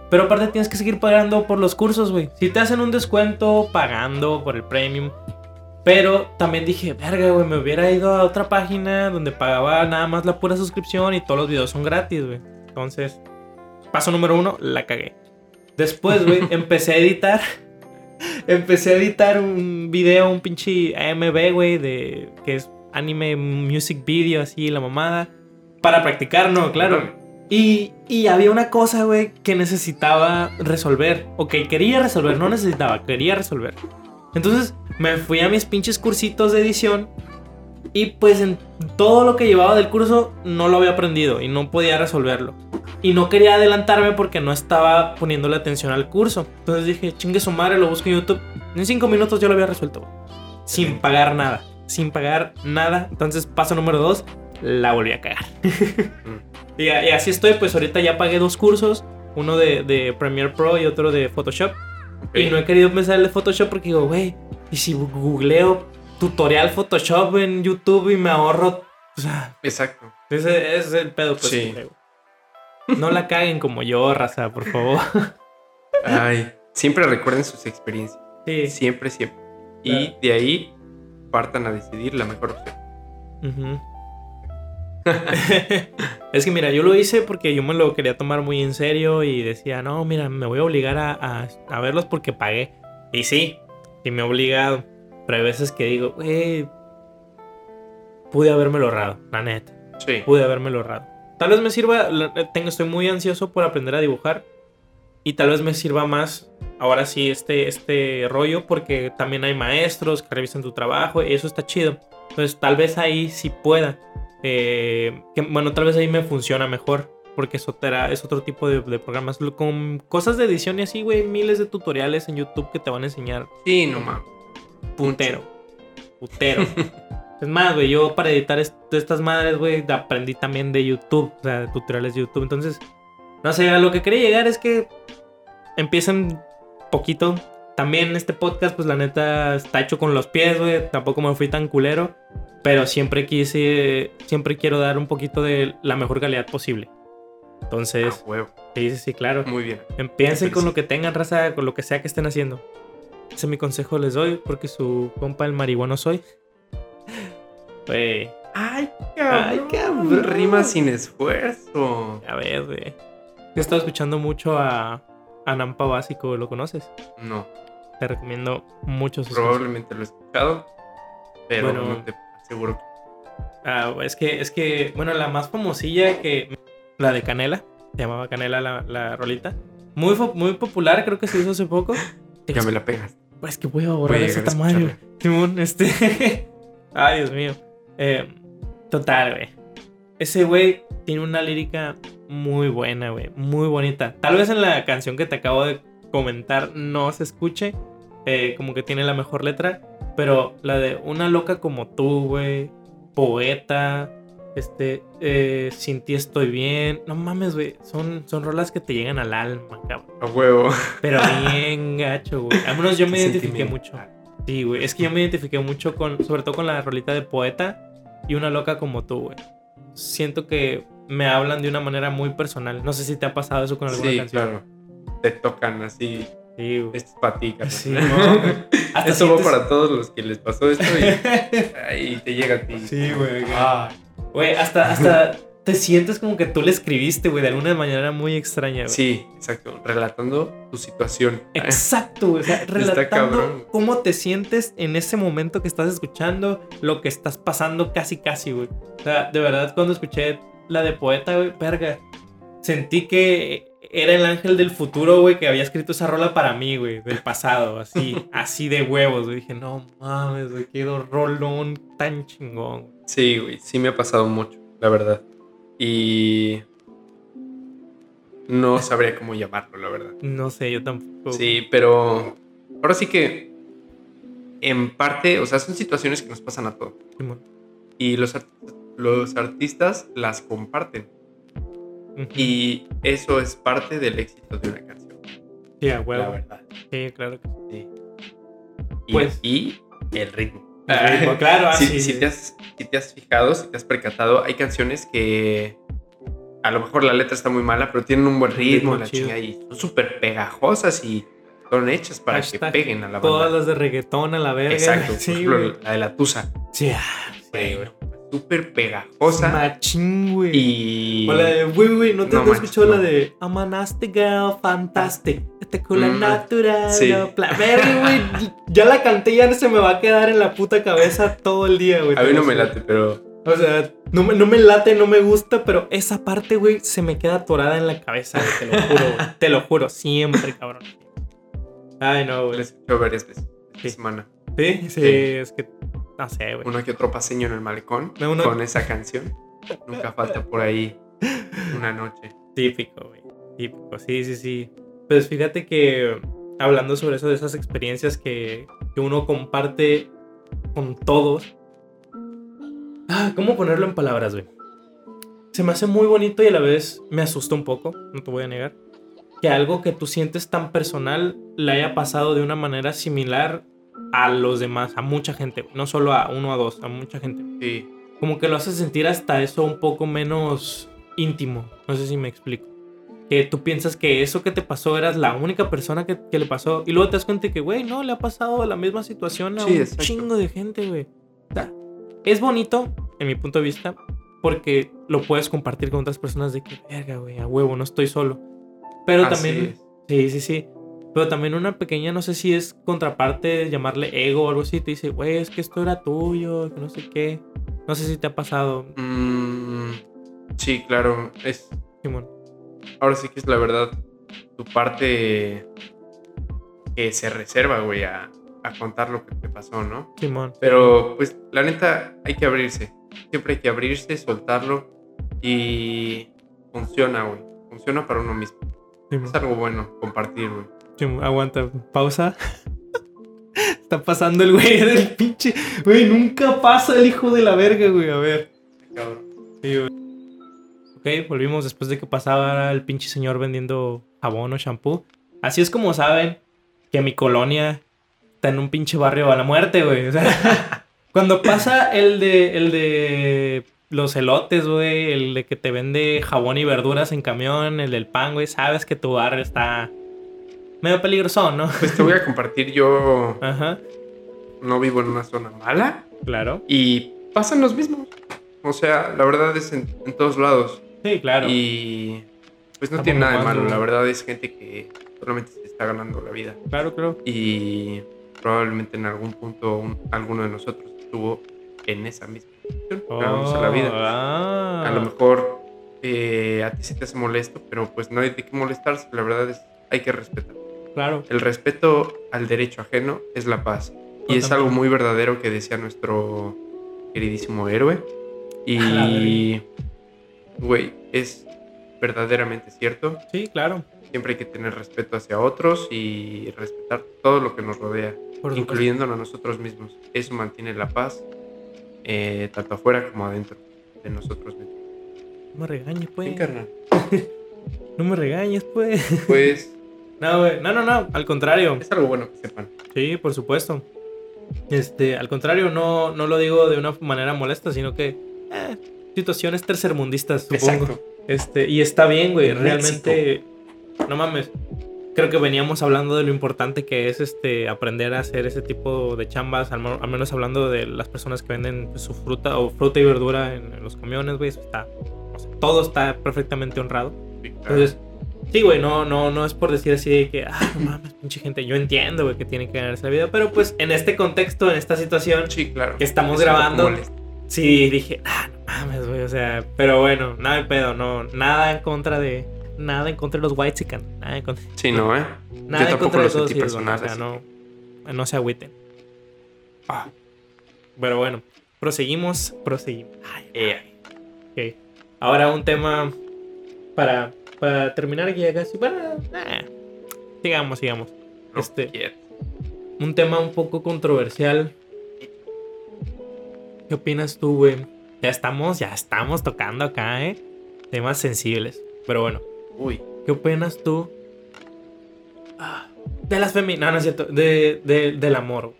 Pero aparte tienes que seguir pagando por los cursos, güey. Si te hacen un descuento pagando por el premium. Pero también dije, verga, güey, me hubiera ido a otra página donde pagaba nada más la pura suscripción y todos los videos son gratis, güey. Entonces, paso número uno, la cagué. Después, güey, <laughs> empecé a editar. <laughs> empecé a editar un video, un pinche AMV, güey, de que es anime music video, así, la mamada. Para practicar, no, claro. Y, y había una cosa, güey, que necesitaba resolver. O que quería resolver, no necesitaba, quería resolver. Entonces me fui a mis pinches cursitos de edición. Y pues en todo lo que llevaba del curso no lo había aprendido y no podía resolverlo. Y no quería adelantarme porque no estaba poniéndole atención al curso. Entonces dije, chingue su madre, lo busco en YouTube. En cinco minutos yo lo había resuelto. Sin pagar nada. Sin pagar nada. Entonces, paso número dos, la volví a cagar. <laughs> y, y así estoy, pues ahorita ya pagué dos cursos. Uno de, de Premiere Pro y otro de Photoshop. Y no he querido empezar el de Photoshop porque digo, güey, y si googleo tutorial Photoshop en YouTube y me ahorro. O sea, Exacto. ese, ese es el pedo, pues. Sí. No la caguen como yo, raza, por favor. Ay, siempre recuerden sus experiencias. Sí. Siempre, siempre. Y Claro. de ahí partan a decidir la mejor opción. Ujú. <laughs> es que mira, yo lo hice porque yo me lo quería tomar muy en serio y decía, no, mira, me voy a obligar a, a- a verlos porque pagué. Y sí, sí me he obligado. Pero hay veces que digo, güey, pude habérmelo ahorrado, la neta. Sí. Pude habérmelo ahorrado. Tal vez me sirva, la- tengo, estoy muy ansioso por aprender a dibujar. Y tal vez me sirva más ahora sí este, este rollo porque también hay maestros que revisan tu trabajo y eso está chido. Entonces tal vez ahí sí pueda. Eh, que, bueno, tal vez ahí me funciona mejor porque da- es otro tipo de, de programas. Con cosas de edición y así, güey, miles de tutoriales en YouTube que te van a enseñar Sí, no mames. Putero. Putero. <laughs> es más, güey, yo para editar est- estas madres, güey, aprendí también de YouTube, o sea, de tutoriales de YouTube. Entonces, no sé, a lo que quería llegar es que empiecen poquito. También este podcast, pues la neta, está hecho con los pies, güey. Tampoco me fui tan culero. Pero siempre quise, siempre quiero dar un poquito de la mejor calidad posible. Entonces, Ah, huevo. sí, sí, claro. Muy bien. Empiecen con lo que tengan, raza, con lo que sea que estén haciendo. Ese es mi consejo les doy, porque su compa el marihuano soy. <laughs> Güey, Ay, Ay, cabrón. Rima sin esfuerzo. a ver, güey. He estado escuchando mucho a, a Nampa Básico, ¿lo conoces? No, Te recomiendo mucho sus probablemente lo he escuchado, pero Bueno. no te aseguro. Ah, es que, es que, bueno, la más famosilla que. La de Canela. Se llamaba Canela la, la rolita. Muy, muy popular, creo que se hizo hace poco. Ya me la pegas. Pues que voy a borrar ese tamaño. Simón, este. <laughs> Ay, Dios mío. Eh, total, güey. Ese güey tiene una lírica muy buena, güey. Muy bonita. Tal vez en la canción que te acabo de comentar no se escuche. Eh, como que tiene la mejor letra. Pero la de Una loca como tú, güey. Poeta. Este. eh, Sin ti estoy bien. No mames, güey. Son, son rolas que te llegan al alma, cabrón. A huevo. Pero <laughs> bien gacho, güey. Al menos yo me Qué identifiqué mucho. Sí, güey. Es que yo me identifiqué mucho con, sobre todo con la rolita de poeta y una loca como tú, güey. Siento que me hablan de una manera muy personal. No sé si te ha pasado eso con alguna Sí, canción. claro. Te tocan así. Sí. Esto es para ti, carnal. Sí, <laughs> ¿no? Hasta Eso va para todos los que les pasó esto y <laughs> te llega a ti. Sí, güey. Ah, Güey, hasta, hasta te sientes como que tú le escribiste, güey, de alguna manera muy extraña, güey. sí, exacto. Relatando tu situación. Exacto, güey. O sea, <laughs> relatando cabrón. cómo te sientes en ese momento que estás escuchando, lo que estás pasando casi, casi, güey. O sea, de verdad, cuando escuché la de poeta, güey, verga, sentí que era el ángel del futuro, güey, que había escrito esa rola para mí, güey, del pasado, así, <laughs> así de huevos, güey. Dije, no mames, güey, qué rolón tan chingón. güey. Sí, güey, sí me ha pasado mucho, la verdad. Y no sabría cómo llamarlo, la verdad. No sé, yo tampoco. Sí, pero ahora sí que en parte, o sea, son situaciones que nos pasan a todos. Y los, art- los artistas las comparten. Ujú. Y eso es parte del éxito de una canción. Sí, a huevo. La verdad. Sí, claro que Sí. Y, Pues- y el ritmo. El ritmo, claro, ah, si, sí, si sí. te has, si te has fijado, si te has percatado, hay canciones que a lo mejor la letra está muy mala, pero tienen un buen ritmo, ritmo la chido. chinga, y son súper pegajosas y son hechas para Hashtag que peguen a la Todas banda. las de reggaetón a la verga. Exacto, por Sí, ejemplo, güey. la de la Tusa. Sí, ah, güey. Súper pegajosa. Machín, güey. Y. O la de, güey, güey, ¿no te No has escuchado la de I'm a nasty girl, fantastic, este culo Mm, natural, sí. no, güey, <laughs> ya la canté, ya no se me va a quedar en la puta cabeza todo el día, güey. A mí te no me late, pero O sea, no me, no me late, no me gusta, pero esa parte, güey, se me queda atorada en la cabeza, güey, te lo juro, güey. Te lo juro, siempre, cabrón. Ay, no, Lo he güey. varias veces Sí. semana. Sí, sí, Sí. es que, no sé, güey. Uno que otro paseño en el malecón No, uno- con esa canción. Nunca falta por ahí una noche. Típico, güey. Típico, sí, sí, sí. Pues fíjate que hablando sobre eso, de esas experiencias que, que uno comparte con todos. Ah, ¿cómo ponerlo en palabras, güey? Se me hace muy bonito y a la vez me asusta un poco, no te voy a negar. Que algo que tú sientes tan personal le haya pasado de una manera similar a los demás, a mucha gente, no solo a uno o a dos, a mucha gente Sí, como que lo hace sentir hasta eso un poco menos íntimo. No sé si me explico. Que tú piensas que eso que te pasó eras la única persona que, que le pasó. Y luego te das cuenta que, güey, no, le ha pasado la misma situación a Sí, un exacto. chingo de gente, güey. O sea, es bonito, en mi punto de vista, porque lo puedes compartir con otras personas de que, verga, güey, a huevo, no estoy solo. Pero así también, es. sí, sí, sí. Pero también una pequeña, no sé si es contraparte, llamarle ego o algo así, te dice, güey, es que esto era tuyo, que no sé qué. No sé si te ha pasado, Mm, sí, claro. Es, Simón. ahora sí que es la verdad tu parte que se reserva, güey, a, a contar lo que te pasó, ¿no? Simón. Pero, pues, la neta, hay que abrirse. Siempre hay que abrirse, soltarlo y funciona, güey. Funciona para uno mismo. Simón. Es algo bueno compartir, güey. Aguanta, pausa. <laughs> Está pasando el güey del pinche. Güey, nunca pasa el hijo de la verga, güey. A ver. Cabrón. Sí, güey. Ok, volvimos después de que pasaba el pinche señor vendiendo jabón o shampoo. Así es como saben que mi colonia está en un pinche barrio a la muerte, güey. O sea, <laughs> cuando pasa el de, el de los elotes, güey, el de que te vende jabón y verduras en camión, el del pan, güey, sabes que tu barrio está medio peligroso, ¿no? Pues te voy a compartir, yo <laughs> Ajá, no vivo en una zona mala claro. y pasan los mismos. O sea, la verdad es en, en todos lados. Sí, claro. Y pues no tiene nada de malo. La verdad es gente que solamente se está ganando la vida. Claro, claro. Y probablemente en algún punto un- alguno de nosotros estuvo en esa misma situación, ganándose la vida. Ah. A lo mejor eh, a ti se te hace molesto, pero pues no hay de qué molestarse. La verdad es hay que respetar. Claro. El respeto al derecho ajeno es la paz. Y es algo muy verdadero que decía nuestro queridísimo héroe. Y, <laughs> güey, es verdaderamente cierto. Sí, claro. Siempre hay que tener respeto hacia otros y respetar todo lo que nos rodea, incluyéndonos a nosotros mismos. Eso mantiene la paz, eh, tanto afuera como adentro de nosotros mismos. No me regañes, pues. Sí, carnal. <laughs> No me regañes, pues. Pues No, güey. No, no, no. Al contrario. es algo bueno que sepan. Sí, por supuesto. Este, al contrario, no, no lo digo de una manera molesta, sino que eh, situaciones tercermundistas, supongo. Exacto. Este, y está bien, güey. En Realmente, no mames. Creo que veníamos hablando de lo importante que es este aprender a hacer ese tipo de chambas, al, menos hablando de las personas que venden pues, su fruta o fruta y verdura en, en los camiones, güey. Eso está, o sea, todo está perfectamente honrado. Entonces, sí, güey, no, no, no es por decir así de que, ah, no mames, pinche gente. Yo entiendo, güey, que tiene que ganarse la vida, pero pues en este contexto, en esta situación, sí, claro. que estamos grabando, sí dije, ah, no mames, güey, o sea, pero bueno, nada de pedo, no, nada en contra de, nada en contra de los white nada en contra, Sí, no, ¿eh? nada Yo en contra de todos sentí ellos, personal. o sea, no, no se agüiten. Ah, pero bueno, proseguimos, proseguimos. Ay, Eh. Ok. Ahora un tema para, para terminar ya casi. Eh, sigamos, sigamos. no Este- quiero. Un tema un poco controversial. ¿Qué opinas tú, güey? Ya estamos, ya estamos tocando acá, ¿eh? Temas sensibles. Pero bueno, Uy, ¿qué opinas tú? Ah, De las feministas. No, no es cierto. De, de- del amor.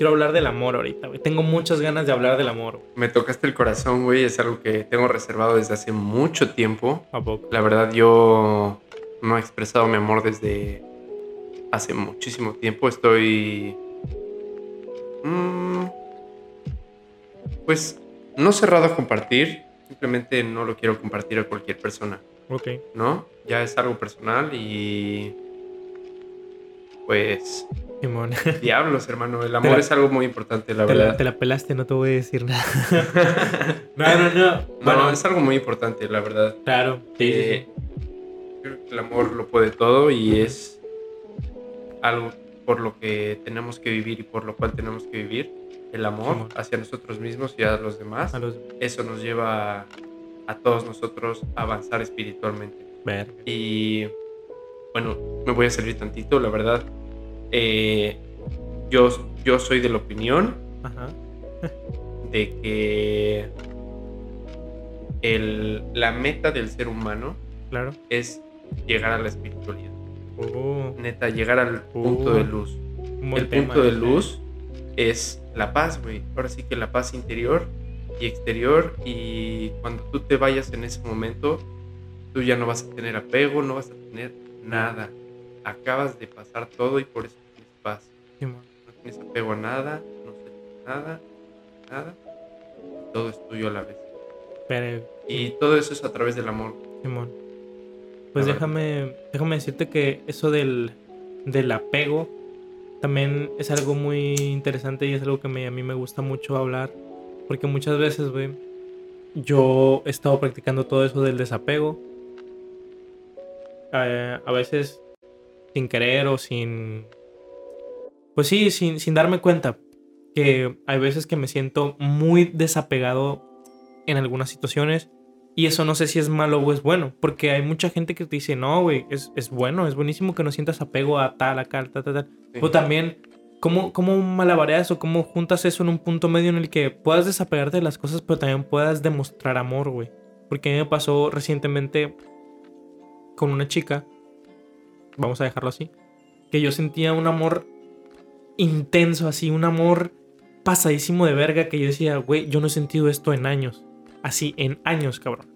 Quiero hablar del amor ahorita, güey. Tengo muchas ganas de hablar del amor. me tocaste el corazón, güey. Es algo que tengo reservado desde hace mucho tiempo. ¿A poco? La verdad, yo no he expresado mi amor desde hace muchísimo tiempo. Estoy. mm, pues no cerrado a compartir. Simplemente no lo quiero compartir a cualquier persona, Ok. ¿no? Ya es algo personal y. Pues. Simón. Diablos, hermano. El amor la- es algo muy importante, la Te verdad. la, te la pelaste, no te voy a decir nada. <laughs> no, no, no. No, Bueno, es algo muy importante, la verdad. claro. Sí, sí, Eh, Creo que el amor lo puede todo y es algo por lo que tenemos que vivir y por lo cual tenemos que vivir. El amor Simón. hacia nosotros mismos y a los demás. sí. A los Eso nos lleva a todos nosotros a avanzar espiritualmente. ver. Y bueno, me voy a servir tantito, la verdad. Eh, yo, yo soy de la opinión Ajá. <laughs> de que el, la meta del ser humano Claro. es llegar a la espiritualidad. Uh, Neta, llegar al punto Uh, de luz. El tema punto de luz es la paz, güey. Ahora sí que la paz interior y exterior. Y cuando tú te vayas en ese momento, tú ya no vas a tener apego, no vas a tener nada. Acabas de pasar todo y por eso paz. No tienes apego a nada, no sientes nada, nada. Todo es tuyo a la vez. Pero, Y todo eso es a través del amor. Simón. Pues A ver. déjame, déjame decirte que eso del, del apego también es algo muy interesante y es algo que me- a mí me gusta mucho hablar. Porque muchas veces, güey, yo he estado practicando todo eso del desapego. Eh, a veces sin querer o sin... Pues sí, sin, sin darme cuenta. Que hay veces que me siento muy desapegado en algunas situaciones. Y eso no sé si es malo o es bueno. Porque hay mucha gente que te dice, no, güey, es, es bueno, es buenísimo que no sientas apego a tal, a tal, tal, tal, tal. Sí. Pero también, ¿cómo, ¿cómo malabareas o cómo juntas eso en un punto medio en el que puedas desapegarte de las cosas, pero también puedas demostrar amor, güey? Porque a mí me pasó recientemente con una chica, vamos a dejarlo así, que yo sentía un amor intenso, así, un amor pasadísimo de verga, que yo decía, güey, yo no he sentido esto en años. Así, en años, cabrón.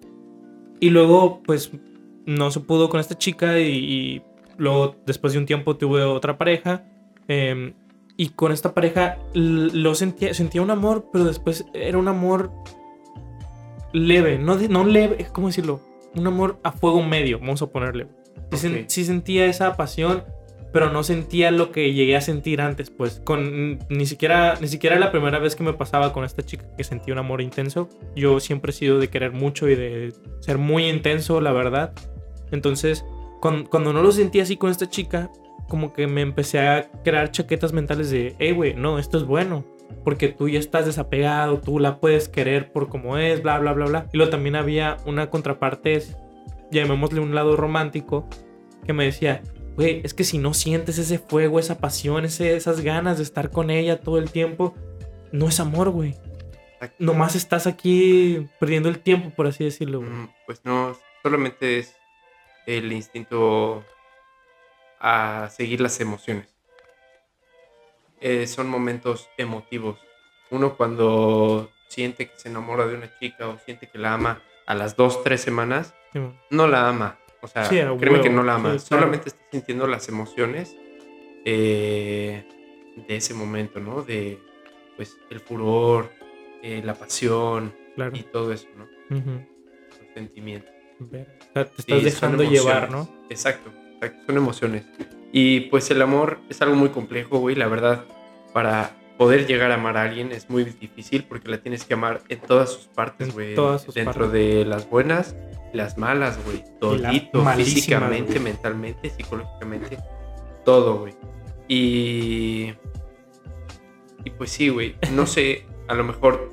Y luego, pues, no se pudo con esta chica y, y luego, después de un tiempo, tuve otra pareja. em, y con esta pareja lo sentía, sentía un amor, pero después era un amor leve, no, de- no leve, ¿cómo decirlo? Un amor a fuego medio, vamos a ponerle. Sí, sen- Ok. sí sentía esa pasión, pero no sentía lo que llegué a sentir antes, pues. Con ni siquiera, ni siquiera la primera vez que me pasaba con esta chica que sentía un amor intenso. Yo siempre he sido de querer mucho y de ser muy intenso, la verdad. Entonces, cuan- cuando, no lo sentí así con esta chica, como que me empecé a crear chaquetas mentales de, hey, güey, no, esto es bueno. Porque tú ya estás desapegado, tú la puedes querer por como es, bla, bla, bla, bla. Y luego también había una contraparte, llamémosle un lado romántico, que me decía, güey, es que si no sientes ese fuego, esa pasión, ese- esas ganas de estar con ella todo el tiempo, no es amor, güey. Nomás estás aquí perdiendo el tiempo, por así decirlo, güey. Mm, Pues no, solamente es el instinto a seguir las emociones. Eh, son momentos emotivos. Uno cuando siente que se enamora de una chica o siente que la ama a las dos, tres semanas, Sí, no la ama. O sea, Sí, créeme que no la ama. sí, claro. Solamente está sintiendo las emociones eh, de ese momento, ¿no? De, pues, el furor, eh, la pasión claro. y todo eso, ¿no? Ujú. Los sentimientos. O sea, te estás dejando llevar. ¿no? Exacto, exacto, son emociones. Y pues el amor es algo muy complejo, güey, la verdad. Para poder llegar a amar a alguien es muy difícil porque la tienes que amar en todas sus partes, güey. Dentro partes. de las buenas y las malas, güey. Todito, físicamente, mentalmente, psicológicamente, todo, güey. Y... Y pues sí, güey. No sé, a lo mejor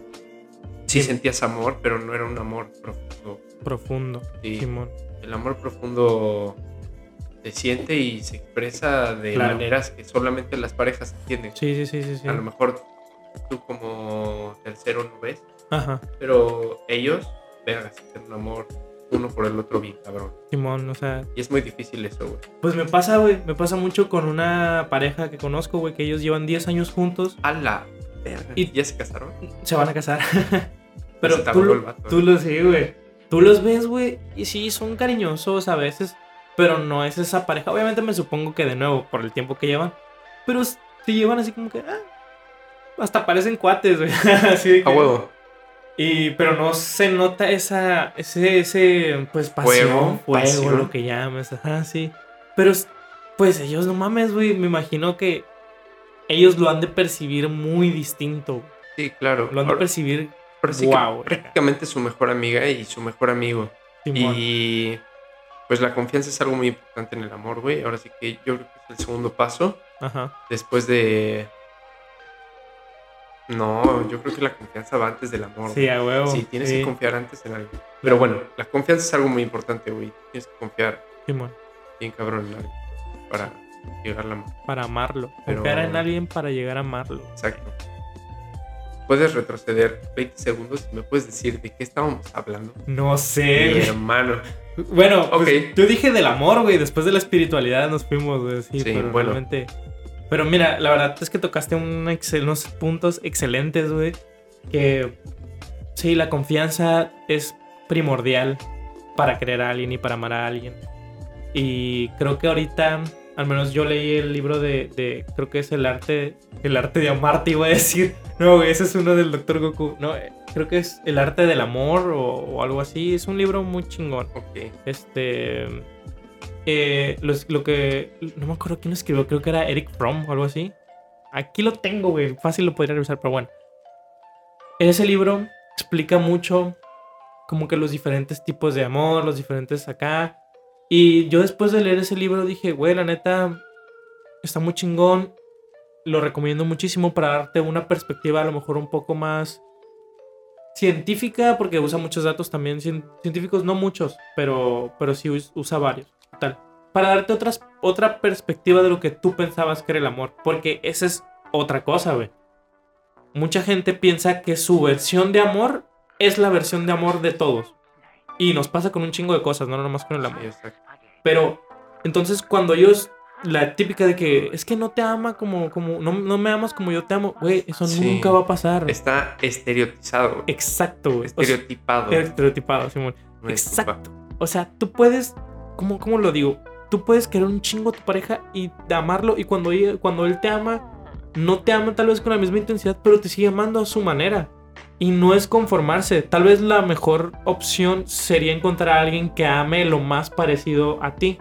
sí Sí. sentías amor, pero no era un amor profundo. Profundo, Sí. Simón. El amor profundo se siente y se expresa de Claro. maneras que solamente las parejas entienden. Sí, sí, sí, sí. sí. A lo mejor tú como tercero no ves, Ajá, pero ellos, vergas, tienen un amor uno por el otro bien cabrón. Simón, o sea, Y es muy difícil eso, güey. pues me pasa, güey, me pasa mucho con una pareja que conozco, güey, que ellos llevan 10 años juntos, A la verga. Y- ¿Y ya se casaron? se van a casar. <laughs> Pero tú, vato, tú los sí, güey. Tú los ves, güey, y sí, son cariñosos a veces, pero no es esa pareja. Obviamente me supongo que de nuevo, por el tiempo que llevan, pero se llevan así como que, ah, hasta parecen cuates, güey. <laughs> así de que- A huevo. Y, pero no se nota esa, ese, ese, pues, pasión, Fuego, fuego, lo que llames, ajá, sí. Pero, pues, ellos no mames, güey, me imagino que ellos lo han de percibir muy distinto. Sí, claro. Lo han de Ahora- percibir sí wow. prácticamente su mejor amiga y su mejor amigo. Simón. Y pues la confianza es algo muy importante en el amor, güey. Ahora sí que yo creo que es el segundo paso. Ajá. Después de... No, yo creo que la confianza va antes del amor. Sí, a huevo. Sí, tienes Sí, que confiar antes en algo. Pero bueno, la confianza es algo muy importante, güey. Tienes que confiar Simón. bien cabrón en algo para llegar a la Para amarlo. Pero- Confiar en alguien para llegar a amarlo. Exacto. Puedes retroceder 20 segundos y me puedes decir de qué estábamos hablando. No Mi sé. hermano. Bueno, pues, Ok. yo dije del amor, güey. Después de la espiritualidad nos fuimos, güey. Sí, Sí, pero bueno. realmente. Pero mira, la verdad es que tocaste un excel- unos puntos excelentes, güey. Que sí, la confianza es primordial para querer a alguien y para amar a alguien. Y creo que ahorita, al menos yo leí el libro de, de- creo que es el arte, el arte de amarte, iba a decir. <laughs> No, ese es uno del Dr. Goku. No, eh, creo que es el arte del amor o, o algo así. Es un libro muy chingón. Ok. Este. eh, lo, lo que. No me acuerdo quién lo escribió, creo que era Eric Fromm o algo así. Aquí lo tengo, güey. Fácil lo podría revisar, pero bueno. Ese libro explica mucho como que los diferentes tipos de amor, los diferentes acá. Y yo después de leer ese libro dije, güey, la neta está muy chingón. Lo recomiendo muchísimo para darte una perspectiva a lo mejor un poco más científica, porque usa muchos datos también cien- científicos, no muchos, pero, pero sí us- usa varios. Tal. Para darte otras, otra perspectiva de lo que tú pensabas que era el amor, porque esa es otra cosa, güey. Mucha gente piensa que su versión de amor es la versión de amor de todos. Y nos pasa con un chingo de cosas, no nomás con el amor. Pero entonces cuando ellos, la típica de que es que no te ama como, como, no, no me amas como yo te amo, güey, eso Sí. nunca va a pasar. Está estereotizado. güey. Exacto, güey. O sea, Estereotipado. estereotipado, Simón. No. Exacto. O sea, tú puedes, ¿cómo, cómo lo digo? Tú puedes querer un chingo a tu pareja y de amarlo y cuando, ella- cuando él te ama, no te ama tal vez con la misma intensidad, pero te sigue amando a su manera. Y no es conformarse. Tal vez la mejor opción sería encontrar a alguien que ame lo más parecido a ti.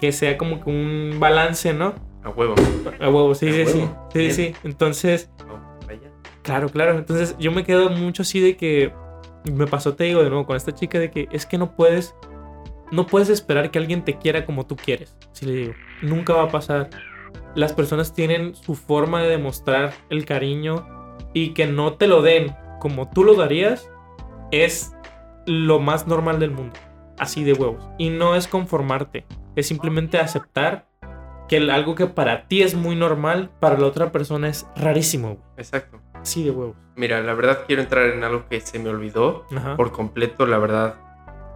Que sea como que un balance, ¿no? A huevo. A huevo, sí, A sí, sí. huevo. Sí. Entonces, vaya. Claro, claro. Entonces yo me quedo mucho así de que me pasó, te digo de nuevo, con esta chica de que es que no puedes, no puedes esperar que alguien te quiera como tú quieres. Así le digo, nunca va a pasar. Las personas tienen su forma de demostrar el cariño y que no te lo den como tú lo darías es lo más normal del mundo. Así de huevos. Y no es conformarte, es simplemente aceptar que algo que para ti es muy normal, para la otra persona es rarísimo. Exacto. Así de huevos. Mira, la verdad quiero entrar en algo que se me olvidó Ajá. por completo. La verdad,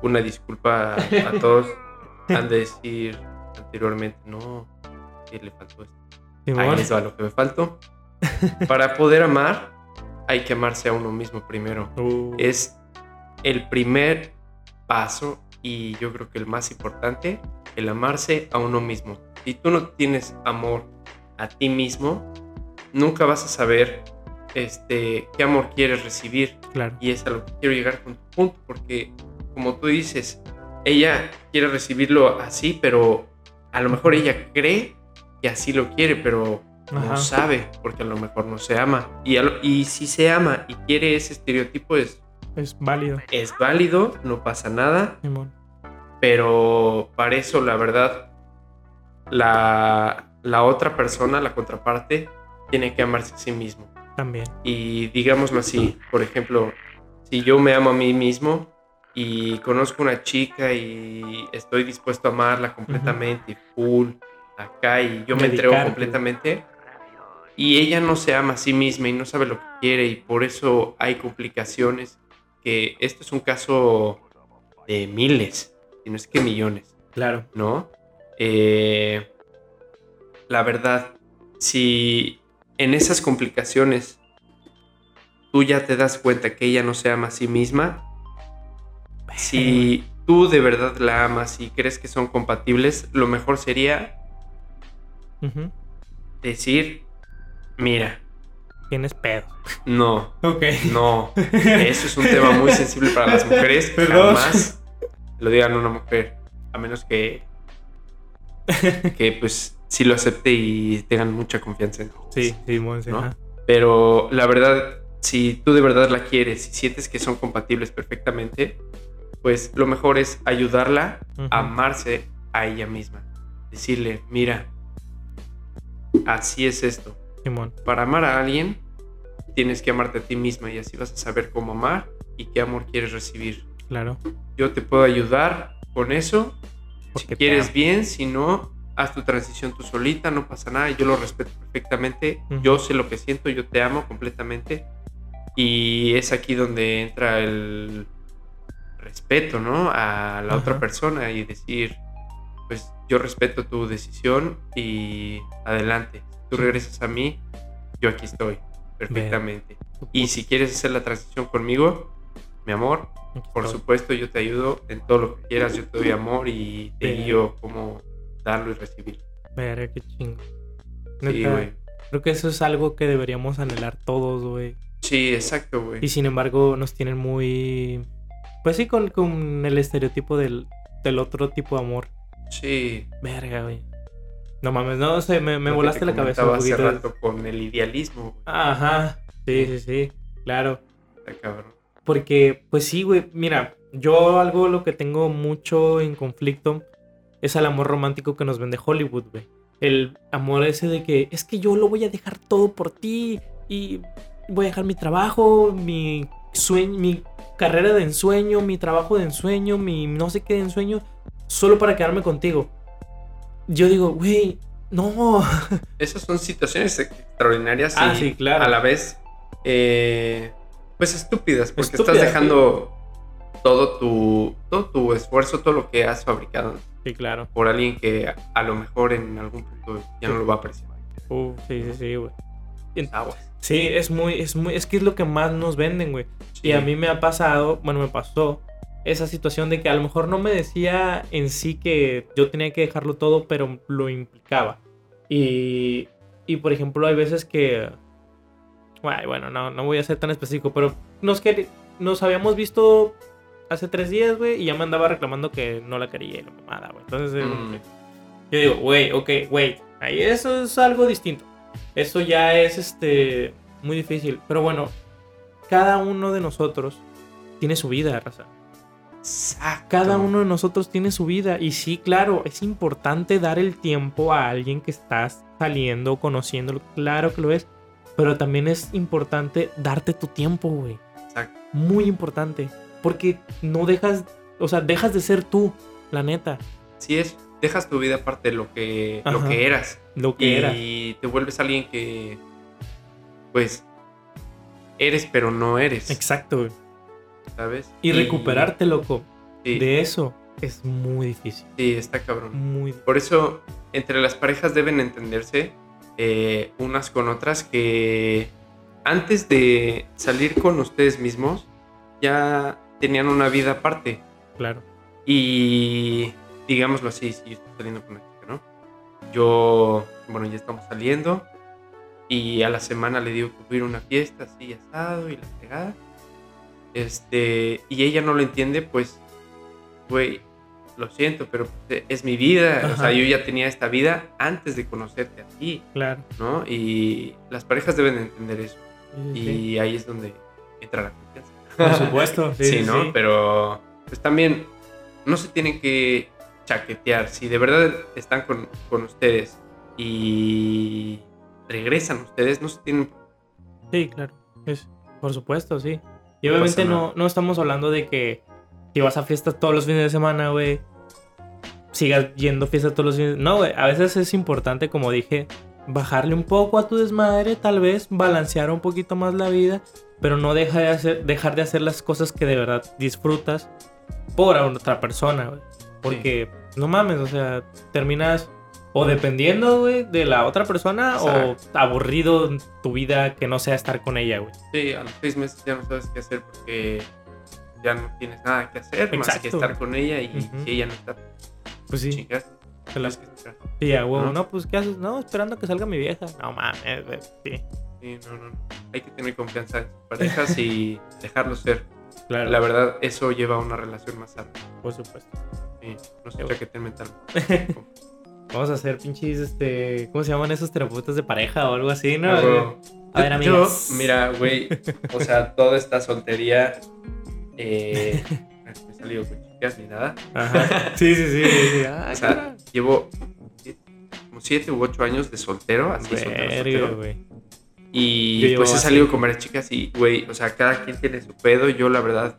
una disculpa a, a todos. <laughs> Han de decir anteriormente, no, que le faltó esto. Ahí les va lo que me faltó. Para poder amar, hay que amarse a uno mismo primero. Uh, Es el primer paso y yo creo que el más importante, el amarse a uno mismo. Si tú no tienes amor a ti mismo, nunca vas a saber este, qué amor quieres recibir. claro. Y es a lo que quiero llegar con tu punto, porque como tú dices, ella quiere recibirlo así, pero a lo mejor ella cree que así lo quiere, pero Ajá. no sabe, porque a lo mejor no se ama. Y, lo- y si se ama y quiere ese estereotipo, es, Es válido. es válido, no pasa nada, Simón. pero para eso la verdad, la, la otra persona, la contraparte, tiene que amarse a sí mismo. También. Y digámoslo así, por ejemplo, si yo me amo a mí mismo y conozco una chica y estoy dispuesto a amarla completamente, full, acá, y yo me entrego completamente, y ella no se ama a sí misma y no sabe lo que quiere, y por eso hay complicaciones, que esto es un caso de miles, si no es que millones. Claro. ¿no? Eh, la verdad, si en esas complicaciones tú ya te das cuenta que ella no se ama a sí misma, si tú de verdad la amas y crees que son compatibles, lo mejor sería decir, mira, Tienes pedo. no, Ok. no, eso es un tema muy sensible para las mujeres, Perdón. jamás lo digan a una mujer, a menos que que pues sí lo acepte y tengan mucha confianza en. Sí, sí, Monse, ¿no? Pero la verdad, si tú de verdad la quieres y sientes que son compatibles perfectamente, pues lo mejor es ayudarla a amarse a ella misma. Decirle, mira, así es esto. Simón. Para amar a alguien, tienes que amarte a ti misma y así vas a saber cómo amar y qué amor quieres recibir. Claro. Yo te puedo ayudar con eso. Porque Si quieres bien, si no, haz tu transición tú solita, no pasa nada. Yo lo respeto perfectamente. Yo sé lo que siento, yo te amo completamente. Y es aquí donde entra el respeto, ¿no? A la otra persona y decir, pues yo respeto tu decisión y adelante. Tú regresas a mí, yo aquí estoy perfectamente. Y si quieres hacer la transición conmigo, mi amor, por supuesto, yo te ayudo en todo lo que quieras. Yo te doy <laughs> amor y te Bien. guío cómo darlo y recibir. Verga, qué chingo. Sí, güey. Creo que eso es algo que deberíamos anhelar todos, güey. Sí, exacto, güey. Y sin embargo, nos tienen muy. Pues sí, con, con el estereotipo del, del otro tipo de amor. Sí. Verga, güey. No mames, no sé, me, volaste te la cabeza un hace poquito. rato con el idealismo. Ajá. Sí, sí, sí. Claro. Está cabrón. Porque, pues sí, güey. Mira, yo algo lo que tengo mucho en conflicto es el amor romántico que nos vende Hollywood, güey. El amor ese de que es que yo lo voy a dejar todo por ti y voy a dejar mi trabajo, mi sueño, mi carrera de ensueño, mi trabajo de ensueño, mi no sé qué de ensueño, solo para quedarme contigo. Yo digo, güey, no. Esas son situaciones extraordinarias Ah, y sí, claro. a la vez, eh, pues estúpidas, porque estás dejando todo tu, todo tu esfuerzo, todo lo que has fabricado Sí, claro. por alguien que a, lo mejor en algún punto ya no lo va a apreciar. Uf, sí, sí, sí, güey. Aguas. Sí, es muy, es muy, es que es lo que más nos venden, güey. Sí. Y a mí me ha pasado, bueno, me pasó esa situación de que a lo mejor no me decía en sí que yo tenía que dejarlo todo, pero lo implicaba. Y, y por ejemplo, hay veces que, bueno, no, no voy a ser tan específico, pero nos, quer- nos habíamos visto hace tres días, güey, y ya me andaba reclamando que no la quería y la mamada, güey. Entonces, eh, Mm. yo digo, güey, ok, güey, ahí eso es algo distinto. Eso ya es este muy difícil. Pero bueno, cada uno de nosotros tiene su vida, raza. Exacto. Cada uno de nosotros tiene su vida. Y sí, claro, es importante dar el tiempo a alguien que estás saliendo, conociéndolo. Claro que lo es. Pero también es importante darte tu tiempo, güey. Exacto. Muy importante. Porque no dejas, o sea, dejas de ser tú, la neta. Sí es, dejas tu vida aparte de lo que, lo que eras. Lo que era. y te vuelves alguien que, pues, eres pero no eres, Exacto, güey. ¿Sabes? Y recuperarte, loco, Sí, de eso es muy difícil. sí, está cabrón. Muy Por eso, entre las parejas deben entenderse eh, unas con otras que antes de salir con ustedes mismos ya tenían una vida aparte. claro. Y digámoslo así, si yo estoy saliendo con una chica, ¿no? Yo, bueno, ya estamos saliendo y a la semana le digo que voy a ir a una fiesta así asado y la pegada. Este, y ella no lo entiende, pues, güey, lo siento, pero es mi vida. O sea, yo ya tenía esta vida antes de conocerte a ti, Claro. ¿no? Y las parejas deben entender eso. Sí, sí, Y ahí es donde entra la confianza. Por supuesto. <laughs> Sí, Sí, ¿no? Pero pues también no se tienen que chaquetear. Si de verdad están con, con ustedes y regresan ustedes, no se tienen... Sí, claro. Es, por supuesto, sí. Y obviamente no, no estamos hablando de que si vas a fiestas todos los fines de semana, güey, sigas yendo a fiestas todos los fines. No, güey. A veces es importante, como dije, bajarle un poco a tu desmadre, tal vez, balancear un poquito más la vida, pero no deja de hacer, dejar de hacer las cosas que de verdad disfrutas por otra persona, güey. Porque, no mames, o sea, terminas o dependiendo, güey, de la otra persona Exacto. o aburrido en tu vida que no sea estar con ella, güey. Sí, a los seis meses ya no sabes qué hacer porque ya no tienes nada que hacer más que estar con ella y Ujú. si ella no está, Pues sí, chingas, se la- sí, a huevo. ¿no? No, pues, ¿qué haces? No, esperando que salga mi vieja. No mames, güey. Sí, Sí, no, no. Hay que tener confianza en sus parejas y <laughs> dejarlo ser. claro. La verdad, eso lleva a una relación más sana. Por supuesto. Sí, no se Qué bueno. mentalmente. <laughs> Vamos a hacer pinches, este. ¿Cómo se llaman esos terapeutas de pareja o algo así, no? A ver, amigos. Yo, mira, güey, o sea, toda esta soltería. Eh, <laughs> no he salido con chicas ni nada. Ajá. Sí, sí, sí. sí. Ah, O sea, llevo como siete u ocho años de soltero, así soltero, Verga, soltero. güey. Y pues he salido con varias chicas y, güey, o sea, cada quien tiene su pedo. Yo, la verdad,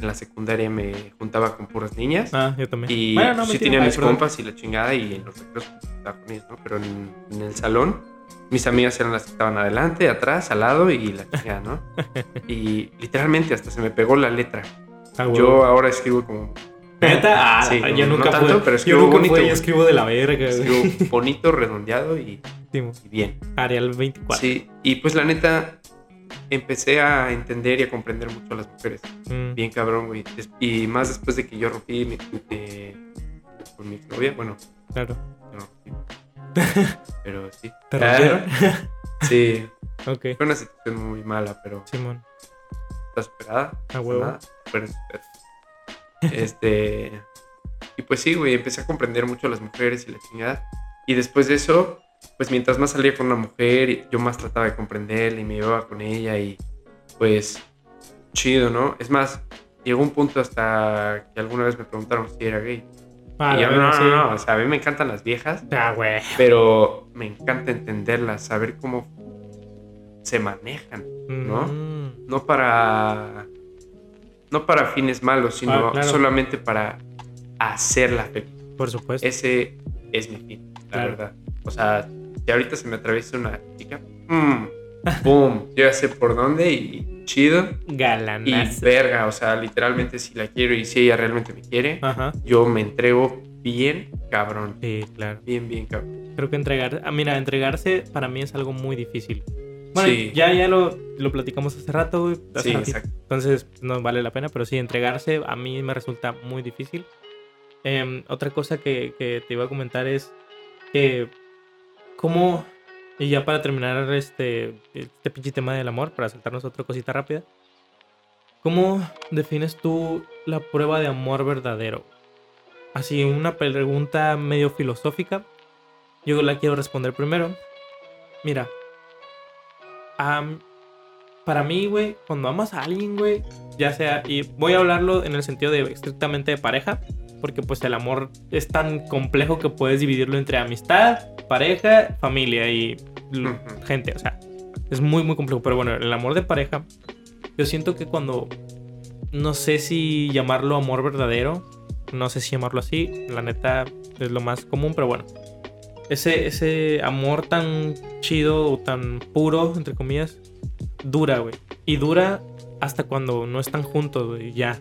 en la secundaria me juntaba con puras niñas. Ah, yo también. Y Bueno, no, sí tenía mis perdón. compas y la chingada y en los recreos pues, estaba con ellos, ¿no? Pero en, en el salón, mis amigas eran las que estaban adelante, atrás, al lado y la chingada, ¿no? <laughs> y literalmente hasta se me pegó la letra. Ah. Yo ahora escribo como... ¿Neta? Ah, <laughs> Sí, yo no nunca tanto, pude. pero yo escribo nunca bonito, fui, yo escribo de la verga. Escribo <laughs> bonito, redondeado y, y bien. Arial 24. Sí, y pues la neta, empecé a entender y a comprender mucho a las mujeres. Mm, Bien cabrón, güey. Y más después de que yo rompí mi, eh, con mi novia, bueno, Claro. no. <laughs> Pero sí. ¿Te Ah, rompieron? Sí, <laughs> ok. fue una situación muy mala, pero Simón. está superada. A huevo. Pero. Este. Y pues sí, güey, empecé a comprender mucho a las mujeres y la chingada. Y después de eso, pues mientras más salía con una mujer, yo más trataba de comprenderla y me llevaba con ella y pues chido, ¿no? Es más, llegó un punto hasta que alguna vez me preguntaron si era gay. Ah, y yo, no, no, sí. no, o sea, a mí me encantan las viejas, Ah, güey. pero me encanta entenderlas, saber cómo se manejan. ¿no? Mm, no para no para fines malos, sino Ah, claro. solamente para hacerla feliz. por supuesto. Ese es mi fin, la Claro. verdad. O sea, si ahorita se me atraviesa una chica, mm, boom, yo ya sé por dónde y chido y Galanazo. verga, o sea, literalmente si la quiero y si ella realmente me quiere, Ajá. yo me entrego bien cabrón, Sí, claro. bien bien cabrón. Creo que entregar, ah, mira, entregarse para mí es algo muy difícil. Bueno, Sí. ya, ya lo, lo platicamos hace rato, güey. hace Sí, exacto. Entonces no vale la pena, pero sí, entregarse a mí me resulta muy difícil. Em, otra cosa que, que te iba a comentar es que, ¿cómo, y ya para terminar este, este pinche tema del amor, para saltarnos otra cosita rápida, ¿cómo defines tú la prueba de amor verdadero? Así, una pregunta medio filosófica. Yo la quiero responder primero. Mira, para mí, güey, cuando amas a alguien, güey, ya sea, y voy a hablarlo en el sentido de estrictamente de pareja, porque pues el amor es tan complejo que puedes dividirlo entre amistad, pareja, familia y gente, o sea, es muy, muy complejo, pero bueno, el amor de pareja, yo siento que cuando, no sé si llamarlo amor verdadero, no sé si llamarlo así, la neta es lo más común, pero bueno, ese, ese amor tan chido o tan puro, entre comillas, dura, güey. Y dura hasta cuando no están juntos, güey, ya.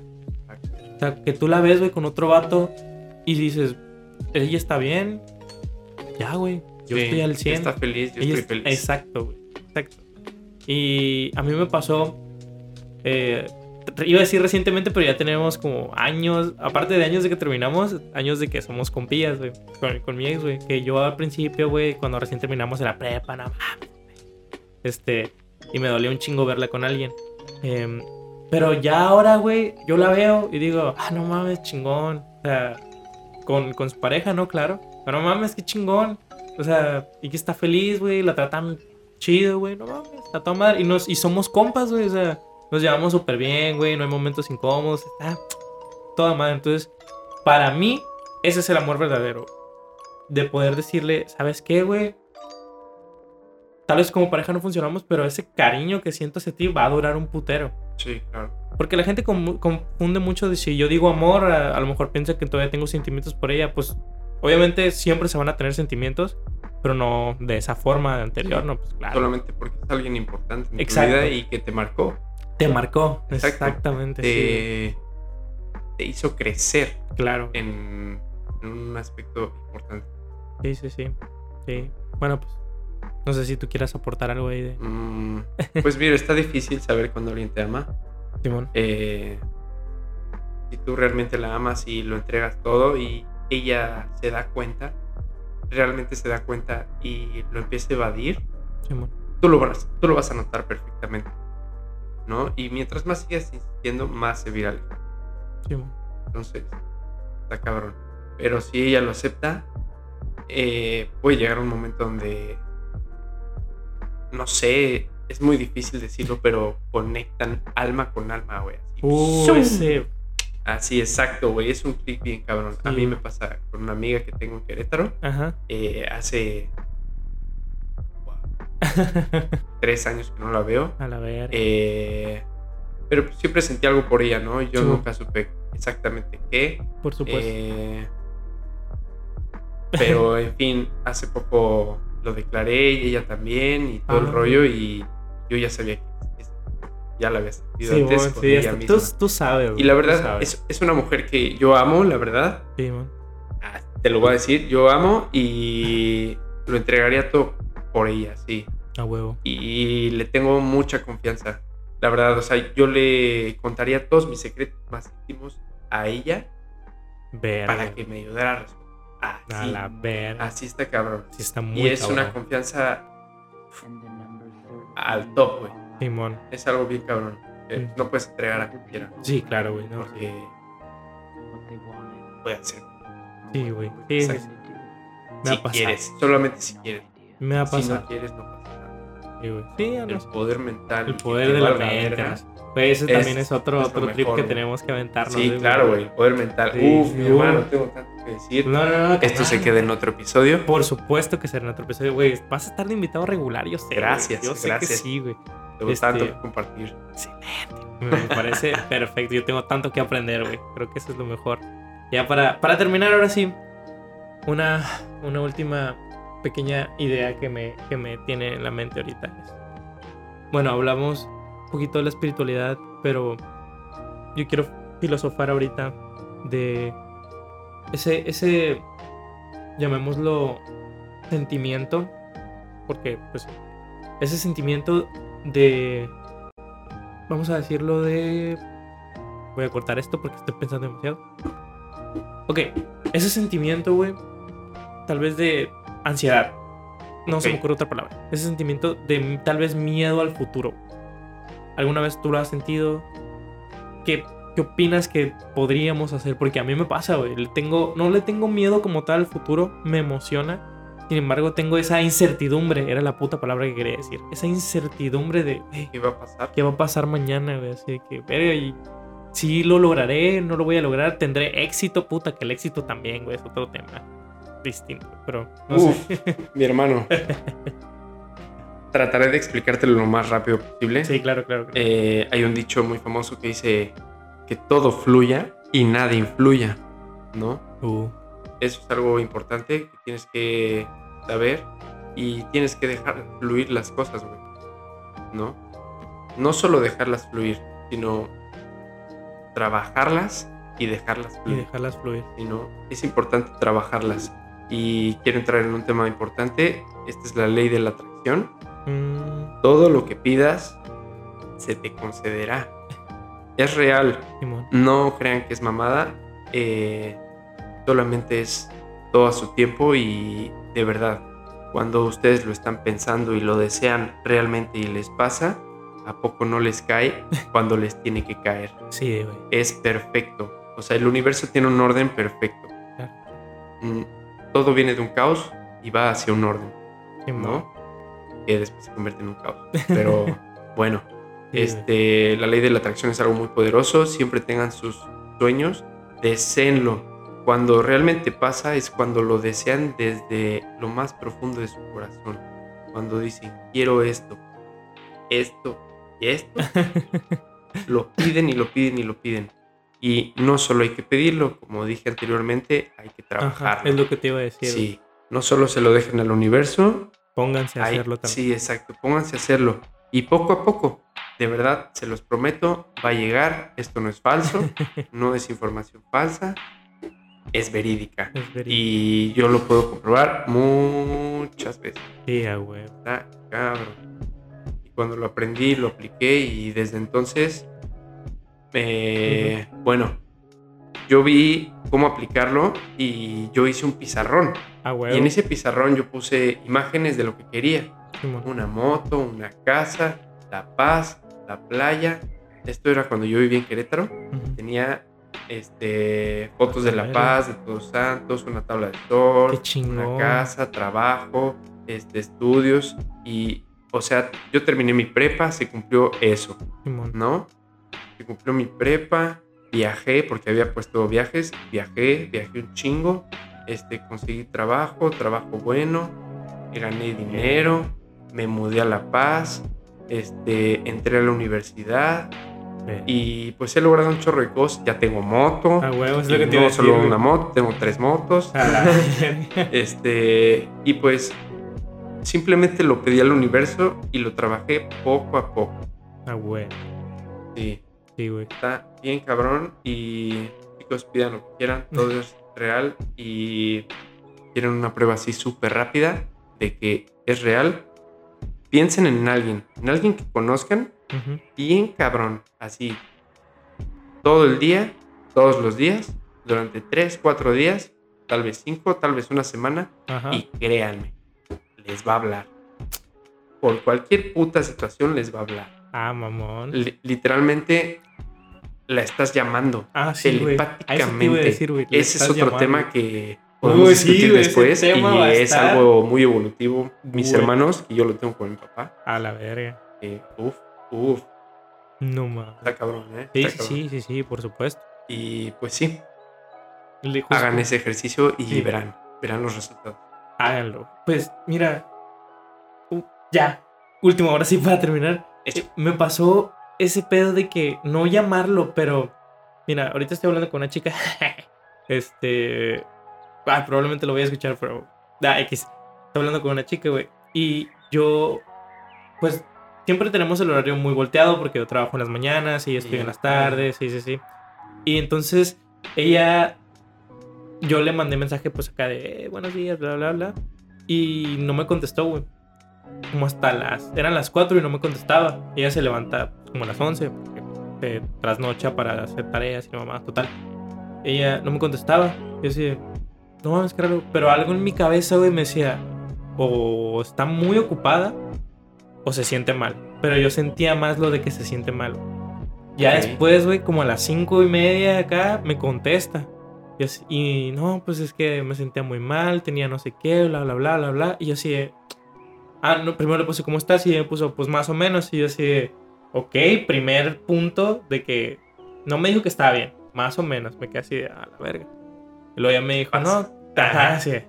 O sea, que tú la ves, güey, con otro vato y dices, ella está bien, ya, güey. Yo Sí, estoy al 100. Está feliz, yo Ella estoy es- feliz. Exacto, güey. Exacto. Y a mí me pasó. eh, iba a decir recientemente, pero ya tenemos como años. Aparte de años de que terminamos, años de que somos compillas, güey. Con, con mi ex, güey. Que yo al principio, güey, cuando recién terminamos en la prepa, mames, güey. Este. Y me dolía un chingo verla con alguien. Em, pero ya ahora, güey, yo la veo y digo, ah, no mames, chingón. O sea, con, con su pareja, ¿no? Claro. Pero no mames, qué chingón. O sea, y que está feliz, güey, la tratan chido, güey, no mames, está toda madre. Y, nos, y somos compas, güey, o sea, nos llevamos súper bien, güey, no hay momentos incómodos, está toda madre. Entonces, para mí, ese es el amor verdadero. De poder decirle, ¿sabes qué, güey? Tal vez como pareja no funcionamos, pero ese cariño que siento hacia ti va a durar un putero. Sí, claro. Porque la gente confunde mucho de si yo digo amor, a, a lo mejor piensa que todavía tengo sentimientos por ella. Pues obviamente siempre se van a tener sentimientos, pero no de esa forma anterior, ¿no? Pues claro. Solamente porque es alguien importante en Exacto. tu vida y que te marcó. Te marcó. Exacto. Exactamente. sí. Te hizo crecer Claro. en, en un aspecto importante. Sí, sí, sí. Sí. Bueno, pues no sé si tú quieras aportar algo ahí de Mm, pues mira, está difícil saber cuando alguien te ama. Simón. Eh, si tú realmente la amas y lo entregas todo y ella se da cuenta, realmente se da cuenta y lo empieza a evadir, Simón. tú lo vas, tú lo vas a notar perfectamente. ¿No? Y mientras más sigas insistiendo, más se viraliza. Simón. Entonces, está cabrón. Pero si ella lo acepta, eh, puede llegar un momento donde, no sé, es muy difícil decirlo, pero conectan alma con alma, güey. Así, Uh. Así, exacto, güey. Es un clic bien cabrón. A mí me pasa con una amiga que tengo en Querétaro. Ajá. eh, hace wow, <laughs> tres años que no la veo. A la verga. Eh, pero pues siempre sentí algo por ella, ¿no? Yo Sí. nunca supe exactamente qué. Por supuesto. Eh, <laughs> pero en fin, hace poco lo declaré y ella también y todo el Ah. rollo y yo ya sabía que ya la había sentido sí, antes mon, con sí, ella misma. tú, tú sabes, güey, Y la verdad, es, es una mujer que yo amo, la verdad. Sí, mon. Ah, Te lo voy a decir, yo amo y lo entregaría todo por ella, sí. A huevo. Y le tengo mucha confianza. La verdad, o sea, yo le contaría todos mis secretos más íntimos a ella Verga. para que me ayudara a responder. A Así, la verga. así está cabrón. Sí, está muy Y es cabrón. una confianza al top, güey. Simón. Es algo bien cabrón. que Mm. no puedes entregar a cualquiera. Sí, claro, güey. ¿no? Porque puede hacer. Sí, güey. Sí. Me Si ha pasado. quieres, solamente si quieres. Me ha Si pasado. no quieres, no pasa nada. Sí, güey. Sí, El no poder mental. El que poder de la mente. ese Es- también es otro, es otro trip mejor, que güey. tenemos que aventarnos. Sí, claro, güey. El poder mental. Sí, Uf, mi hermano, tengo tanto que decir. No, no, no. Esto se claro. queda en otro episodio. Por supuesto que será en otro episodio, güey. Vas a estar de invitado regular, yo sé. Gracias, Yo sé gracias. que sí, güey. Tengo este- tanto que compartir. Me me parece <laughs> perfecto. Yo tengo tanto que aprender, güey. Creo que eso es lo mejor. Ya para, para terminar, ahora sí, una, una última pequeña idea que me, que me tiene en la mente ahorita. es- Bueno, hablamos un poquito de la espiritualidad, pero yo quiero filosofar ahorita de ese, ese, llamémoslo, sentimiento, porque pues ese sentimiento de vamos a decirlo de... Voy a cortar esto porque estoy pensando demasiado. Ok, ese sentimiento, güey, tal vez de ansiedad. No se me ocurre otra palabra. Ese sentimiento de tal vez miedo al futuro. ¿Alguna vez tú lo has sentido? ¿Qué, qué opinas que podríamos hacer? Porque a mí me pasa, güey. Le tengo, no le tengo miedo como tal al futuro. Me emociona. Sin embargo, tengo esa incertidumbre. Era la puta palabra que quería decir. Esa incertidumbre de... "Güey, ¿Qué va a pasar? qué va a pasar mañana, güey. Así que, verga, y si lo lograré, no lo voy a lograr, tendré éxito, puta, que el éxito también, güey, es otro tema distinto, pero no Uf, sé. mi hermano. <laughs> Trataré de explicártelo lo más rápido posible. Sí, claro, claro. claro. Eh, hay un dicho muy famoso que dice que todo fluya y nada influya, ¿no? Uh, Eso es algo importante que tienes que saber y tienes que dejar fluir las cosas, güey. ¿No? No solo dejarlas fluir, sino trabajarlas y dejarlas y fluir. dejarlas fluir. Sino es importante trabajarlas. Y quiero entrar en un tema importante. Esta es la ley de la atracción. Mm, Todo lo que pidas se te concederá. Es real. Simón. No crean que es mamada. eh, solamente es todo a su tiempo y de verdad, cuando ustedes lo están pensando y lo desean realmente y les pasa, ¿a poco no les cae <laughs> cuando les tiene que caer? Sí, güey. Es perfecto. O sea, el universo tiene un orden perfecto. Claro. Mm, Todo viene de un caos y va hacia un orden. ¿no? Que después se convierte en un caos. Pero <laughs> bueno. Este, la ley de la atracción es algo muy poderoso. Siempre tengan sus sueños, deseenlo. Cuando realmente pasa es cuando lo desean desde lo más profundo de su corazón. Cuando dicen, quiero esto, esto y esto, <laughs> lo piden y lo piden y lo piden. Y no solo hay que pedirlo, como dije anteriormente, hay que Ajá, trabajarlo. es lo que te iba a decir. Sí, no solo se lo dejen al universo, Pónganse a Ay, hacerlo también. Sí, exacto. Pónganse a hacerlo. Y poco a poco, de verdad, se los prometo, va a llegar. Esto no es falso, <laughs> no es información falsa, es verídica. Es. Y yo lo puedo comprobar muchas veces. Sí, güey. Está cabrón. Y cuando lo aprendí, lo apliqué y desde entonces, eh, bueno, yo vi cómo aplicarlo y yo hice un pizarrón. Ah, Y en ese pizarrón yo puse imágenes de lo que quería una moto, una casa, La Paz, la playa. Esto era cuando yo vivía en Querétaro. Ujú. Tenía este, fotos de La. Paz, de Todos Santos, una tabla de sol, una casa, trabajo, este, estudios y, o sea, yo terminé mi prepa, se cumplió eso. ¿no? Se cumplió mi prepa, viajé porque había puesto viajes, viajé, viajé un chingo, este, conseguí trabajo, trabajo bueno, gané dinero, me mudé a La Paz, este, entré a la universidad y pues he logrado un chorro de cosas, ya tengo moto, Ah, huevo, es y lo que te no decir, solo una moto, tengo tres motos, <laughs> este, y pues simplemente lo pedí al universo y lo trabajé poco a poco, Ah, güey. sí. Sí, güey. está bien cabrón y chicos pidan lo que quieran, todo es real y quieren una prueba así súper rápida de que es real, piensen en alguien, en alguien que conozcan, bien cabrón, así, todo el día, todos los días, durante 3, 4 días, tal vez 5, tal vez una semana, Ajá. y créanme, les va a hablar. Por cualquier puta situación les va a hablar. Ah, mamón. Li- literalmente la estás llamando Ah, sí, telepáticamente. decir, Ese es otro llamando. tema que podemos Uy, sí, discutir ese después tema y es estar- algo muy evolutivo. Mis hermanos, que yo lo tengo con mi papá, A la verga. eh, uf, uf, No mames. está cabrón, ¿eh? Sí, Está sí, cabrón. sí, sí, sí, por supuesto. Y pues sí, hagan ese ejercicio y Sí. verán, verán los resultados. Háganlo. Pues, mira. uh, ya. Último, ahora sí para terminar. Hecho. Eh, Me pasó ese pedo de que no llamarlo, pero. Mira, ahorita estoy hablando con una chica. <laughs> este. Ah, probablemente lo voy a escuchar, pero. Da, X. Estoy hablando con una chica, güey. Y yo. Pues. Siempre tenemos el horario muy volteado porque yo trabajo en las mañanas y estoy Sí, en las tardes, sí, sí, sí. Y entonces ella. Yo le mandé mensaje, pues acá de eh, buenos días, bla, bla, bla. Y no me contestó, güey. Como hasta las. Eran las 4 y no me contestaba. Ella se levanta como a las 11 porque se trasnocha para hacer tareas y mamá, total. Ella no me contestaba. Yo decía, no mames, raro. Pero algo en mi cabeza, güey, me decía, o está muy ocupada o se siente mal. Pero yo sentía más lo de que se siente mal. Ya Ok. después, güey, como a las cinco y media acá, me contesta. Y, así- y no, pues es que me sentía muy mal, tenía no sé qué, bla, bla, bla, bla, bla. Y yo así de, ah, no, primero le puse, ¿cómo estás? Y me puso, pues más o menos. Y yo así de, ok, primer punto de que no me dijo que estaba bien, más o menos. Me quedé así de, a la verga. Y luego ella me dijo, no, ajá, de,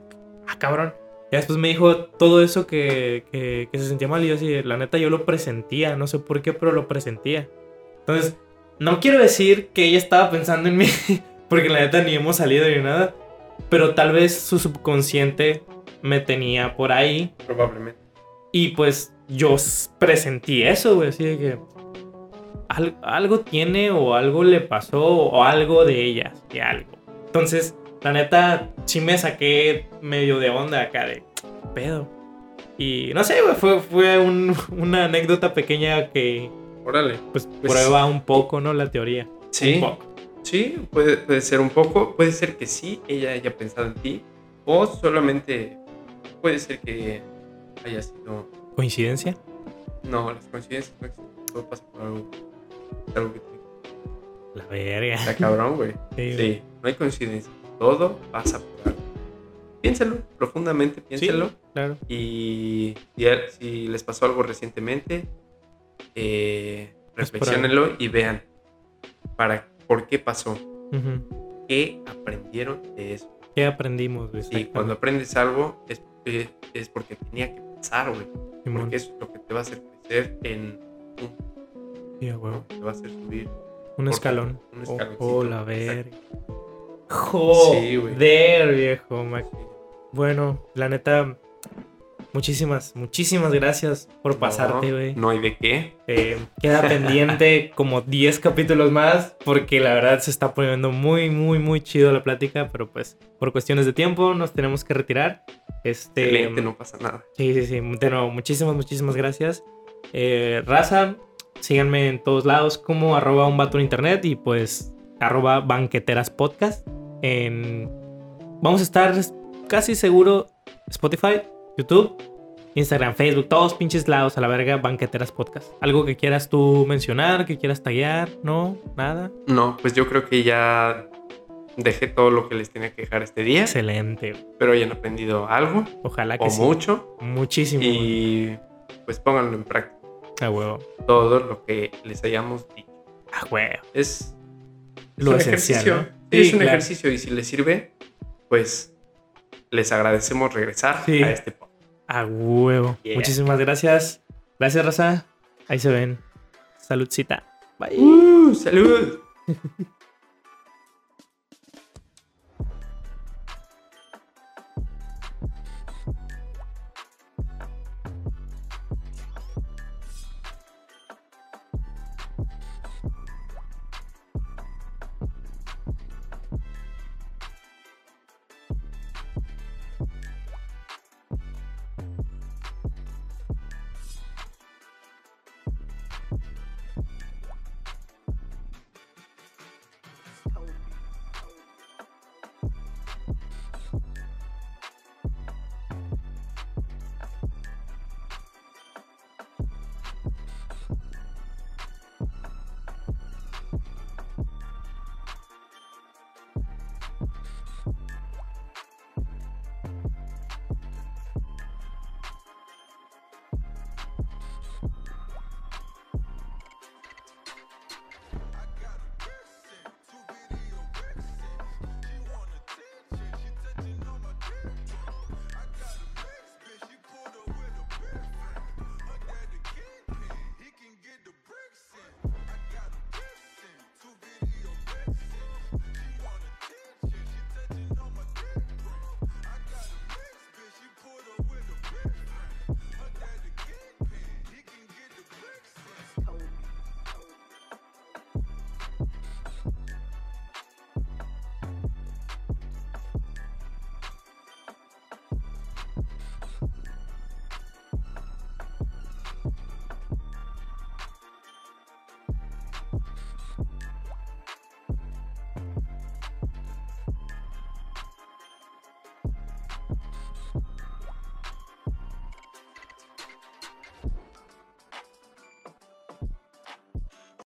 ah, cabrón. Y después me dijo todo eso que, que, que se sentía mal. Y yo así, de, la neta, yo lo presentía, no sé por qué, pero lo presentía. Entonces, no quiero decir que ella estaba pensando en mí, <laughs> porque la neta ni hemos salido ni nada. Pero tal vez su subconsciente me tenía por ahí. Probablemente. Y pues yo presentí eso, güey. Así de que al- algo tiene o algo le pasó o algo de ella. Y algo. Entonces, la neta, sí me saqué medio de onda acá de "¿Qué pedo. Y no sé, güey, fue, fue un- <laughs> una anécdota pequeña que Órale. pues, Pues- prueba un poco, ¿no? La teoría. Sí. Un poco. Sí, puede, puede ser un poco, puede ser que sí, ella haya pensado en ti, o solamente puede ser que haya sido... ¿Coincidencia? No, las coincidencias no existen, todo pasa por algo. Algo que te... La verga. Está cabrón, güey. Sí, Sí, no hay coincidencia, todo pasa por algo. Piénsalo, profundamente piénsalo, claro. y si, si les pasó algo recientemente, eh, reflexionenlo y vean para, por qué pasó, qué aprendieron de eso. ¿Qué aprendimos? Y cuando aprendes algo es, es, es porque tenía que pasar, güey. Porque es lo que te va a hacer crecer en un Sí, a huevo. te va a hacer subir. Un escalón. un Oh, escaloncito. Oh, la verga. Sí. Joder, viejo. ma- Bueno, la neta, muchísimas, muchísimas gracias por pasarte, No, güey. No, hay de qué. Eh, queda pendiente <laughs> como 10 capítulos más porque la verdad se está poniendo muy, muy, muy chido la plática, pero pues por cuestiones de tiempo nos tenemos que retirar. Este, Excelente, no pasa nada. Sí, sí, sí. De nuevo, muchísimas, muchísimas gracias. Eh, raza, síganme en todos lados como arroba un vato en internet y pues arroba banqueteras podcast. En... Vamos a estar casi seguro Spotify, YouTube Instagram, Facebook, todos pinches lados a la verga, Banqueteras Podcast. ¿Algo que quieras tú mencionar, que quieras tallar? ¿No? ¿Nada? No, pues yo creo que ya dejé todo lo que les tenía que dejar este día. Excelente. Espero hayan aprendido algo Ojalá que o sí. mucho Muchísimo. y pues pónganlo en práctica. A huevo. Todo lo que les hayamos dicho. A huevo. Es, es Lo un esencial, ejercicio. ¿no? Sí, Sí, es un claro. ejercicio y si les sirve, pues les agradecemos regresar Sí. a este podcast. A huevo. Yeah. Muchísimas gracias. Gracias, Raza. Ahí se ven. Saludcita. Bye. ¡Uh! ¡Salud! <laughs>